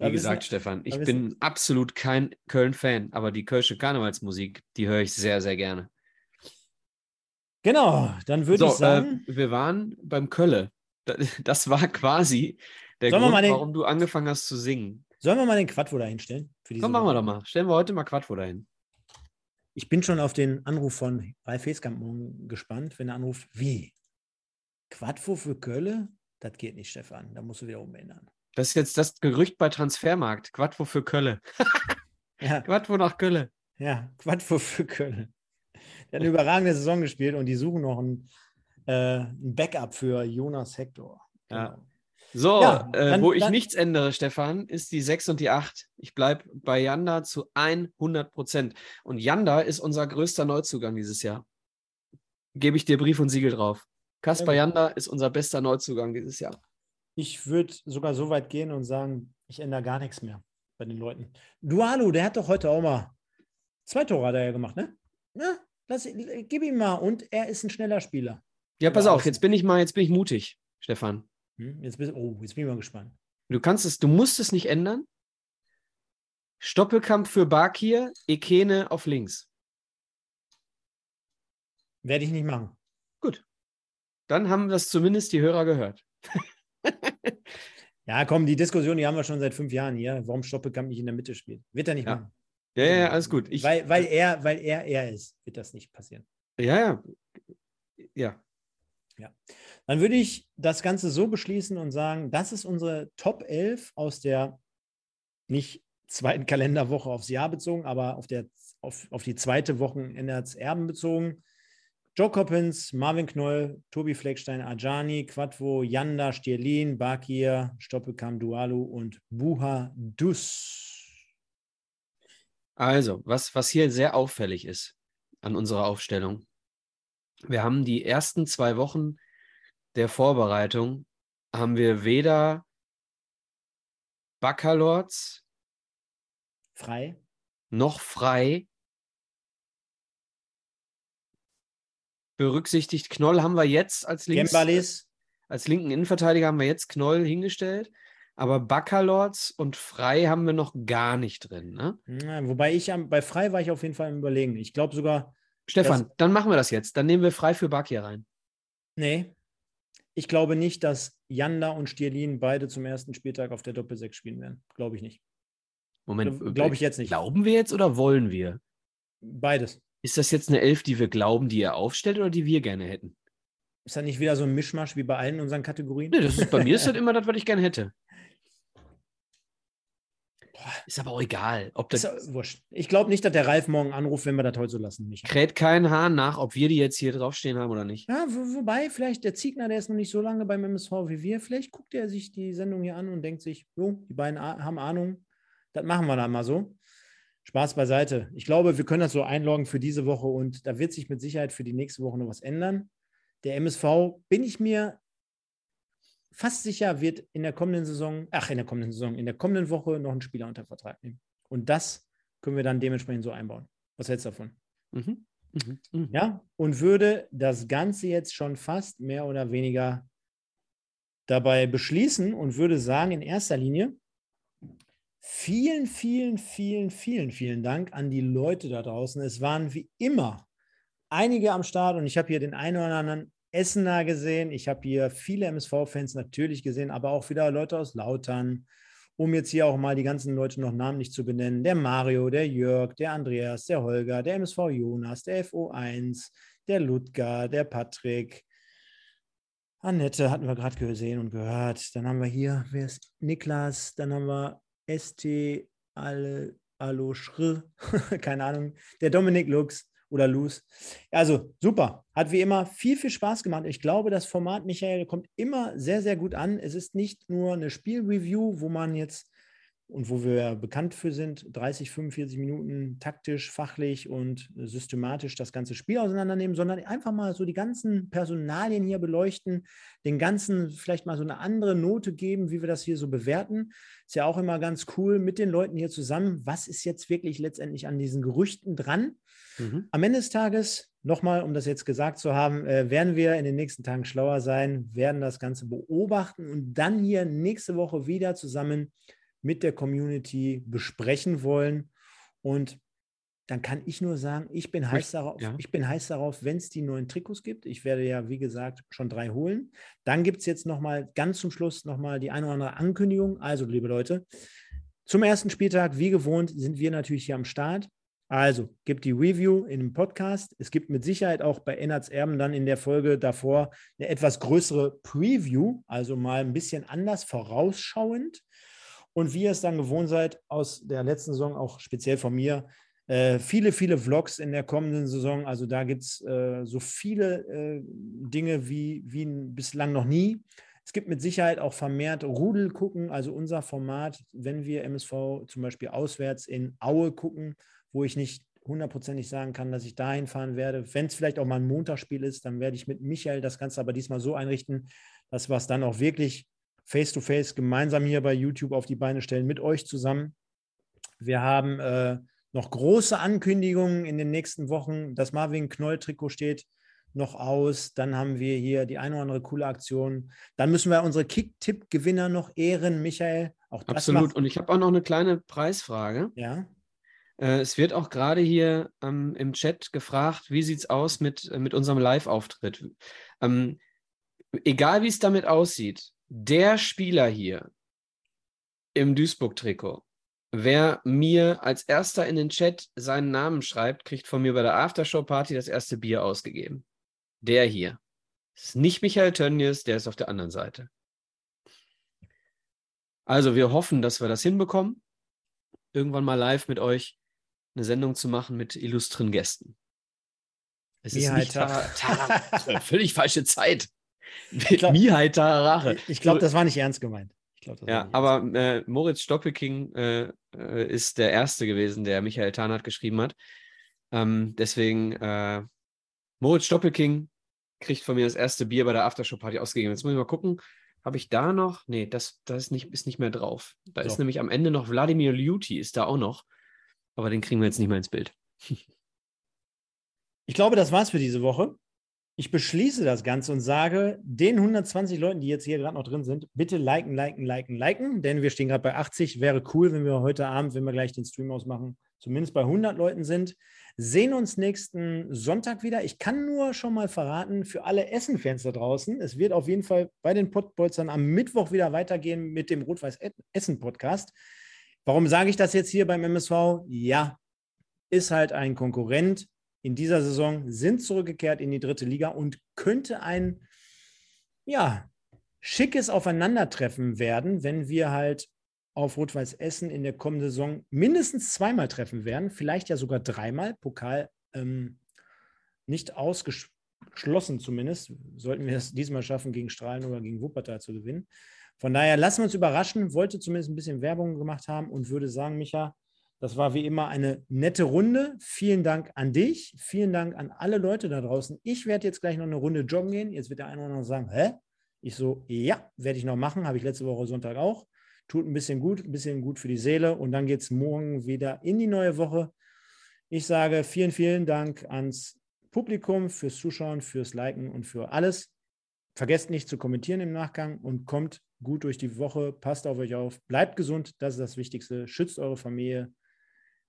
Wie gesagt, Stefan, ich bin absolut kein Köln-Fan, aber die Kölsche Karnevalsmusik, die höre ich sehr, sehr gerne. Genau, dann würde so, ich sagen. äh, wir waren beim Kölle. Da- Das war quasi der Sollen wir Grund, mal den- warum du angefangen hast zu singen. Sollen wir mal den Quadvo da hinstellen? Für diese Komm, machen wir doch mal. Stellen wir heute mal Quattro dahin. Ich bin schon auf den Anruf von Ralf Heskamp morgen gespannt, wenn er anruft, wie? Quadvo für Kölle? Das geht nicht, Stefan. Da musst du wieder umändern. Das ist jetzt das Gerücht bei Transfermarkt. Quattro für Kölle. Ja, Quattro nach Kölle. ja, Quadvo für Kölle. Der hat eine überragende Saison gespielt und die suchen noch ein, äh, ein Backup für Jonas Hector. Ja. So, Ja, äh, dann- wo ich dann- nichts ändere, Stefan, ist die 6 und die 8. Ich bleibe bei Yanda zu 100 Prozent. Und Yanda ist unser größter Neuzugang dieses Jahr. Gebe ich dir Brief und Siegel drauf. Kaspar Sehr Yanda ist unser bester Neuzugang dieses Jahr. Ich würde sogar so weit gehen und sagen, ich ändere gar nichts mehr bei den Leuten. Dualu, der hat doch heute auch mal zwei Tore hat er ja gemacht, ne? Ja, lass, gib ihm mal. Und er ist ein schneller Spieler. Ja, pass auf, jetzt bin ich mal, jetzt bin ich mutig, Stefan. Hm? Jetzt, bist, oh, jetzt bin ich mal gespannt. Du kannst es, du musst es nicht ändern. Stoppelkampf für Bakir, Ekene auf links. Werde ich nicht machen. Dann haben das zumindest die Hörer gehört. Ja, komm, die Diskussion, die haben wir schon seit fünf Jahren hier. Warum Stoppelkamp nicht in der Mitte spielt. Wird er nicht Ja. machen. Ja, ja, ja, alles gut. Ich, weil, weil, er, weil er er ist, wird das nicht passieren. ja, ja. Ja. Dann würde ich das Ganze so beschließen und sagen, das ist unsere Top 11 aus der nicht zweiten Kalenderwoche aufs Jahr bezogen, aber auf, der, auf, auf die zweite Wochenende als Erben bezogen. Joe Coppins, Marvin Knoll, Tobi Fleckstein, Ajani, Quadvo, Yanda, Stierlin, Bakir, Stoppelkamp, Dualu und Buha Dus. Also, was, was hier sehr auffällig ist an unserer Aufstellung. Wir haben die ersten zwei Wochen der Vorbereitung, haben wir weder Baccalords Frei. noch Frei berücksichtigt. Knoll haben wir jetzt als, links, Gembalis. als linken Innenverteidiger haben wir jetzt Knoll hingestellt, aber Baccalords und Frei haben wir noch gar nicht drin. Ne? Ja, wobei ich am, bei Frei war ich auf jeden Fall im Überlegen. Ich glaube sogar, Stefan, dann machen wir das jetzt. Dann nehmen wir Frei für Bakir rein. Nee. Ich glaube nicht, dass Janda und Stierlin beide zum ersten Spieltag auf der Doppel-6 spielen werden. Glaube ich nicht. Moment, Gl- glaub ich jetzt nicht. Glauben wir jetzt oder wollen wir? Beides. Ist das jetzt eine Elf, die wir glauben, die er aufstellt oder die wir gerne hätten? Ist das nicht wieder so ein Mischmasch wie bei allen unseren Kategorien? Nee, das ist bei mir ist das immer das, was ich gerne hätte. Ist aber auch egal. Ob Ist das ja wurscht. Ich glaube nicht, dass der Ralf morgen anruft, wenn wir das heute so lassen. Micha. kräht kein Hahn nach, ob wir die jetzt hier draufstehen haben oder nicht. Ja, wo, wobei, vielleicht der Ziegner, der ist noch nicht so lange beim MSV wie wir. Vielleicht guckt er sich die Sendung hier an und denkt sich, jo, die beiden haben Ahnung. Das machen wir dann mal so. Spaß beiseite. Ich glaube, wir können das so einloggen für diese Woche und da wird sich mit Sicherheit für die nächste Woche noch was ändern. Der MSV bin ich mir fast sicher wird in der kommenden Saison, ach, in der kommenden Saison, in der kommenden Woche noch einen Spieler unter Vertrag nehmen. Und das können wir dann dementsprechend so einbauen. Was hältst du davon? Mhm. Mhm. Mhm. Ja, und würde das Ganze jetzt schon fast mehr oder weniger dabei beschließen und würde sagen, in erster Linie, vielen, vielen, vielen, vielen, vielen Dank an die Leute da draußen. Es waren wie immer einige am Start und ich habe hier den einen oder anderen Essener gesehen. Ich habe hier viele MSV-Fans natürlich gesehen, aber auch wieder Leute aus Lautern, um jetzt hier auch mal die ganzen Leute noch namentlich zu benennen. Der Mario, der Jörg, der Andreas, der Holger, der MSV Jonas, der FO1, der Ludger, der Patrick. Annette hatten wir gerade gesehen und gehört. Dann haben wir hier, wer ist Niklas? Dann haben wir ST Alo Schr, keine Ahnung, der Dominik Lux oder Luz. Also super, hat wie immer viel, viel Spaß gemacht. Ich glaube, das Format, Michael, kommt immer sehr, sehr gut an. Es ist nicht nur eine Spielreview, wo man jetzt und wo wir bekannt für sind, 30, 45 Minuten taktisch, fachlich und systematisch das ganze Spiel auseinandernehmen, sondern einfach mal so die ganzen Personalien hier beleuchten, den ganzen vielleicht mal so eine andere Note geben, wie wir das hier so bewerten. Ist ja auch immer ganz cool mit den Leuten hier zusammen. Was ist jetzt wirklich letztendlich an diesen Gerüchten dran? Mhm. Am Ende des Tages, nochmal, um das jetzt gesagt zu haben, äh, werden wir in den nächsten Tagen schlauer sein, werden das Ganze beobachten und dann hier nächste Woche wieder zusammen mit der Community besprechen wollen. Und dann kann ich nur sagen, ich bin heiß darauf, ja. ich bin heiß darauf, wenn es die neuen Trikots gibt. Ich werde ja, wie gesagt, schon drei holen. Dann gibt es jetzt nochmal ganz zum Schluss nochmal die eine oder andere Ankündigung. Also, liebe Leute, zum ersten Spieltag, wie gewohnt, sind wir natürlich hier am Start. Also, gibt die Review in dem Podcast. Es gibt mit Sicherheit auch bei Ennards Erben dann in der Folge davor eine etwas größere Preview, also mal ein bisschen anders vorausschauend. Und wie ihr es dann gewohnt seid, aus der letzten Saison, auch speziell von mir, äh, viele, viele Vlogs in der kommenden Saison. Also da gibt es äh, so viele äh, Dinge wie, wie bislang noch nie. Es gibt mit Sicherheit auch vermehrt Rudel gucken, also unser Format, wenn wir MSV zum Beispiel auswärts in Aue gucken, wo ich nicht hundertprozentig sagen kann, dass ich dahin fahren werde. Wenn es vielleicht auch mal ein Montagsspiel ist, dann werde ich mit Michael das Ganze aber diesmal so einrichten, dass wir es dann auch wirklich face-to-face -face gemeinsam hier bei YouTube auf die Beine stellen mit euch zusammen. Wir haben äh, noch große Ankündigungen in den nächsten Wochen. Das Marvin Knoll-Trikot steht noch aus. Dann haben wir hier die eine oder andere coole Aktion. Dann müssen wir unsere Kick-Tipp-Gewinner noch ehren, Michael. Auch Absolut. Und ich habe auch noch eine kleine Preisfrage. Ja. Äh, es wird auch gerade hier ähm, im Chat gefragt, wie sieht es aus mit, äh, mit unserem Live-Auftritt? Ähm, egal wie es damit aussieht, der Spieler hier im Duisburg-Trikot, wer mir als erster in den Chat seinen Namen schreibt, kriegt von mir bei der Aftershow-Party das erste Bier ausgegeben. Der hier. Das ist nicht Michael Tönnies, der ist auf der anderen Seite. Also wir hoffen, dass wir das hinbekommen, irgendwann mal live mit euch eine Sendung zu machen mit illustren Gästen. Es ist nicht völlig falsche Zeit. Mihai Tararache. Ich glaube, das war nicht ernst gemeint. Glaub, ja, aber äh, Moritz Stoppelking äh, äh, ist der Erste gewesen, der Michael Tarnath geschrieben hat. Ähm, deswegen, äh, Moritz Stoppelking kriegt von mir das erste Bier bei der Aftershow-Party ausgegeben. Jetzt muss ich mal gucken, habe ich da noch? Nee, das, das ist, nicht, ist nicht mehr drauf. Da so. ist nämlich am Ende noch Wladimir Liuti, ist da auch noch. Aber den kriegen wir jetzt nicht mehr ins Bild. Ich glaube, das war's für diese Woche ich beschließe das Ganze und sage den 120 Leuten, die jetzt hier gerade noch drin sind, bitte liken, liken, liken, liken, denn wir stehen gerade bei 80. Wäre cool, wenn wir heute Abend, wenn wir gleich den Stream ausmachen, zumindest bei 100 Leuten sind. Sehen uns nächsten Sonntag wieder. Ich kann nur schon mal verraten, für alle Essen-Fans da draußen, es wird auf jeden Fall bei den Pottbolzern am Mittwoch wieder weitergehen mit dem Rot-Weiß-Essen-Podcast. Warum sage ich das jetzt hier beim MSV? Ja, ist halt ein Konkurrent in dieser Saison, sind zurückgekehrt in die dritte Liga und könnte ein, ja, schickes Aufeinandertreffen werden, wenn wir halt auf Rot-Weiß Essen in der kommenden Saison mindestens zweimal treffen werden, vielleicht ja sogar dreimal. Pokal ähm, nicht ausgeschlossen zumindest. Sollten wir es diesmal schaffen, gegen Strahlen oder gegen Wuppertal zu gewinnen. Von daher lassen wir uns überraschen. Wollte zumindest ein bisschen Werbung gemacht haben und würde sagen, Micha, das war wie immer eine nette Runde. Vielen Dank an dich. Vielen Dank an alle Leute da draußen. Ich werde jetzt gleich noch eine Runde joggen gehen. Jetzt wird der eine oder andere sagen, hä? Ich so, ja, werde ich noch machen, habe ich letzte Woche Sonntag auch. Tut ein bisschen gut, ein bisschen gut für die Seele und dann geht es morgen wieder in die neue Woche. Ich sage vielen, vielen Dank ans Publikum fürs Zuschauen, fürs Liken und für alles. Vergesst nicht zu kommentieren im Nachgang und kommt gut durch die Woche. Passt auf euch auf. Bleibt gesund. Das ist das Wichtigste. Schützt eure Familie.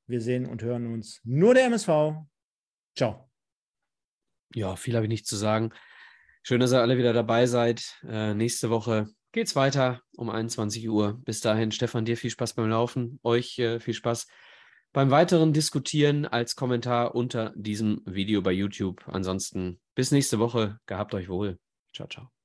Wir sehen und hören uns. Nur der MSV. Ciao. Ja, viel habe ich nicht zu sagen. Schön, dass ihr alle wieder dabei seid. Äh, nächste Woche geht es weiter um 21 Uhr. Bis dahin, Stefan, dir viel Spaß beim Laufen. Euch äh, viel Spaß beim weiteren Diskutieren als Kommentar unter diesem Video bei YouTube. Ansonsten bis nächste Woche. Gehabt euch wohl. Ciao, ciao.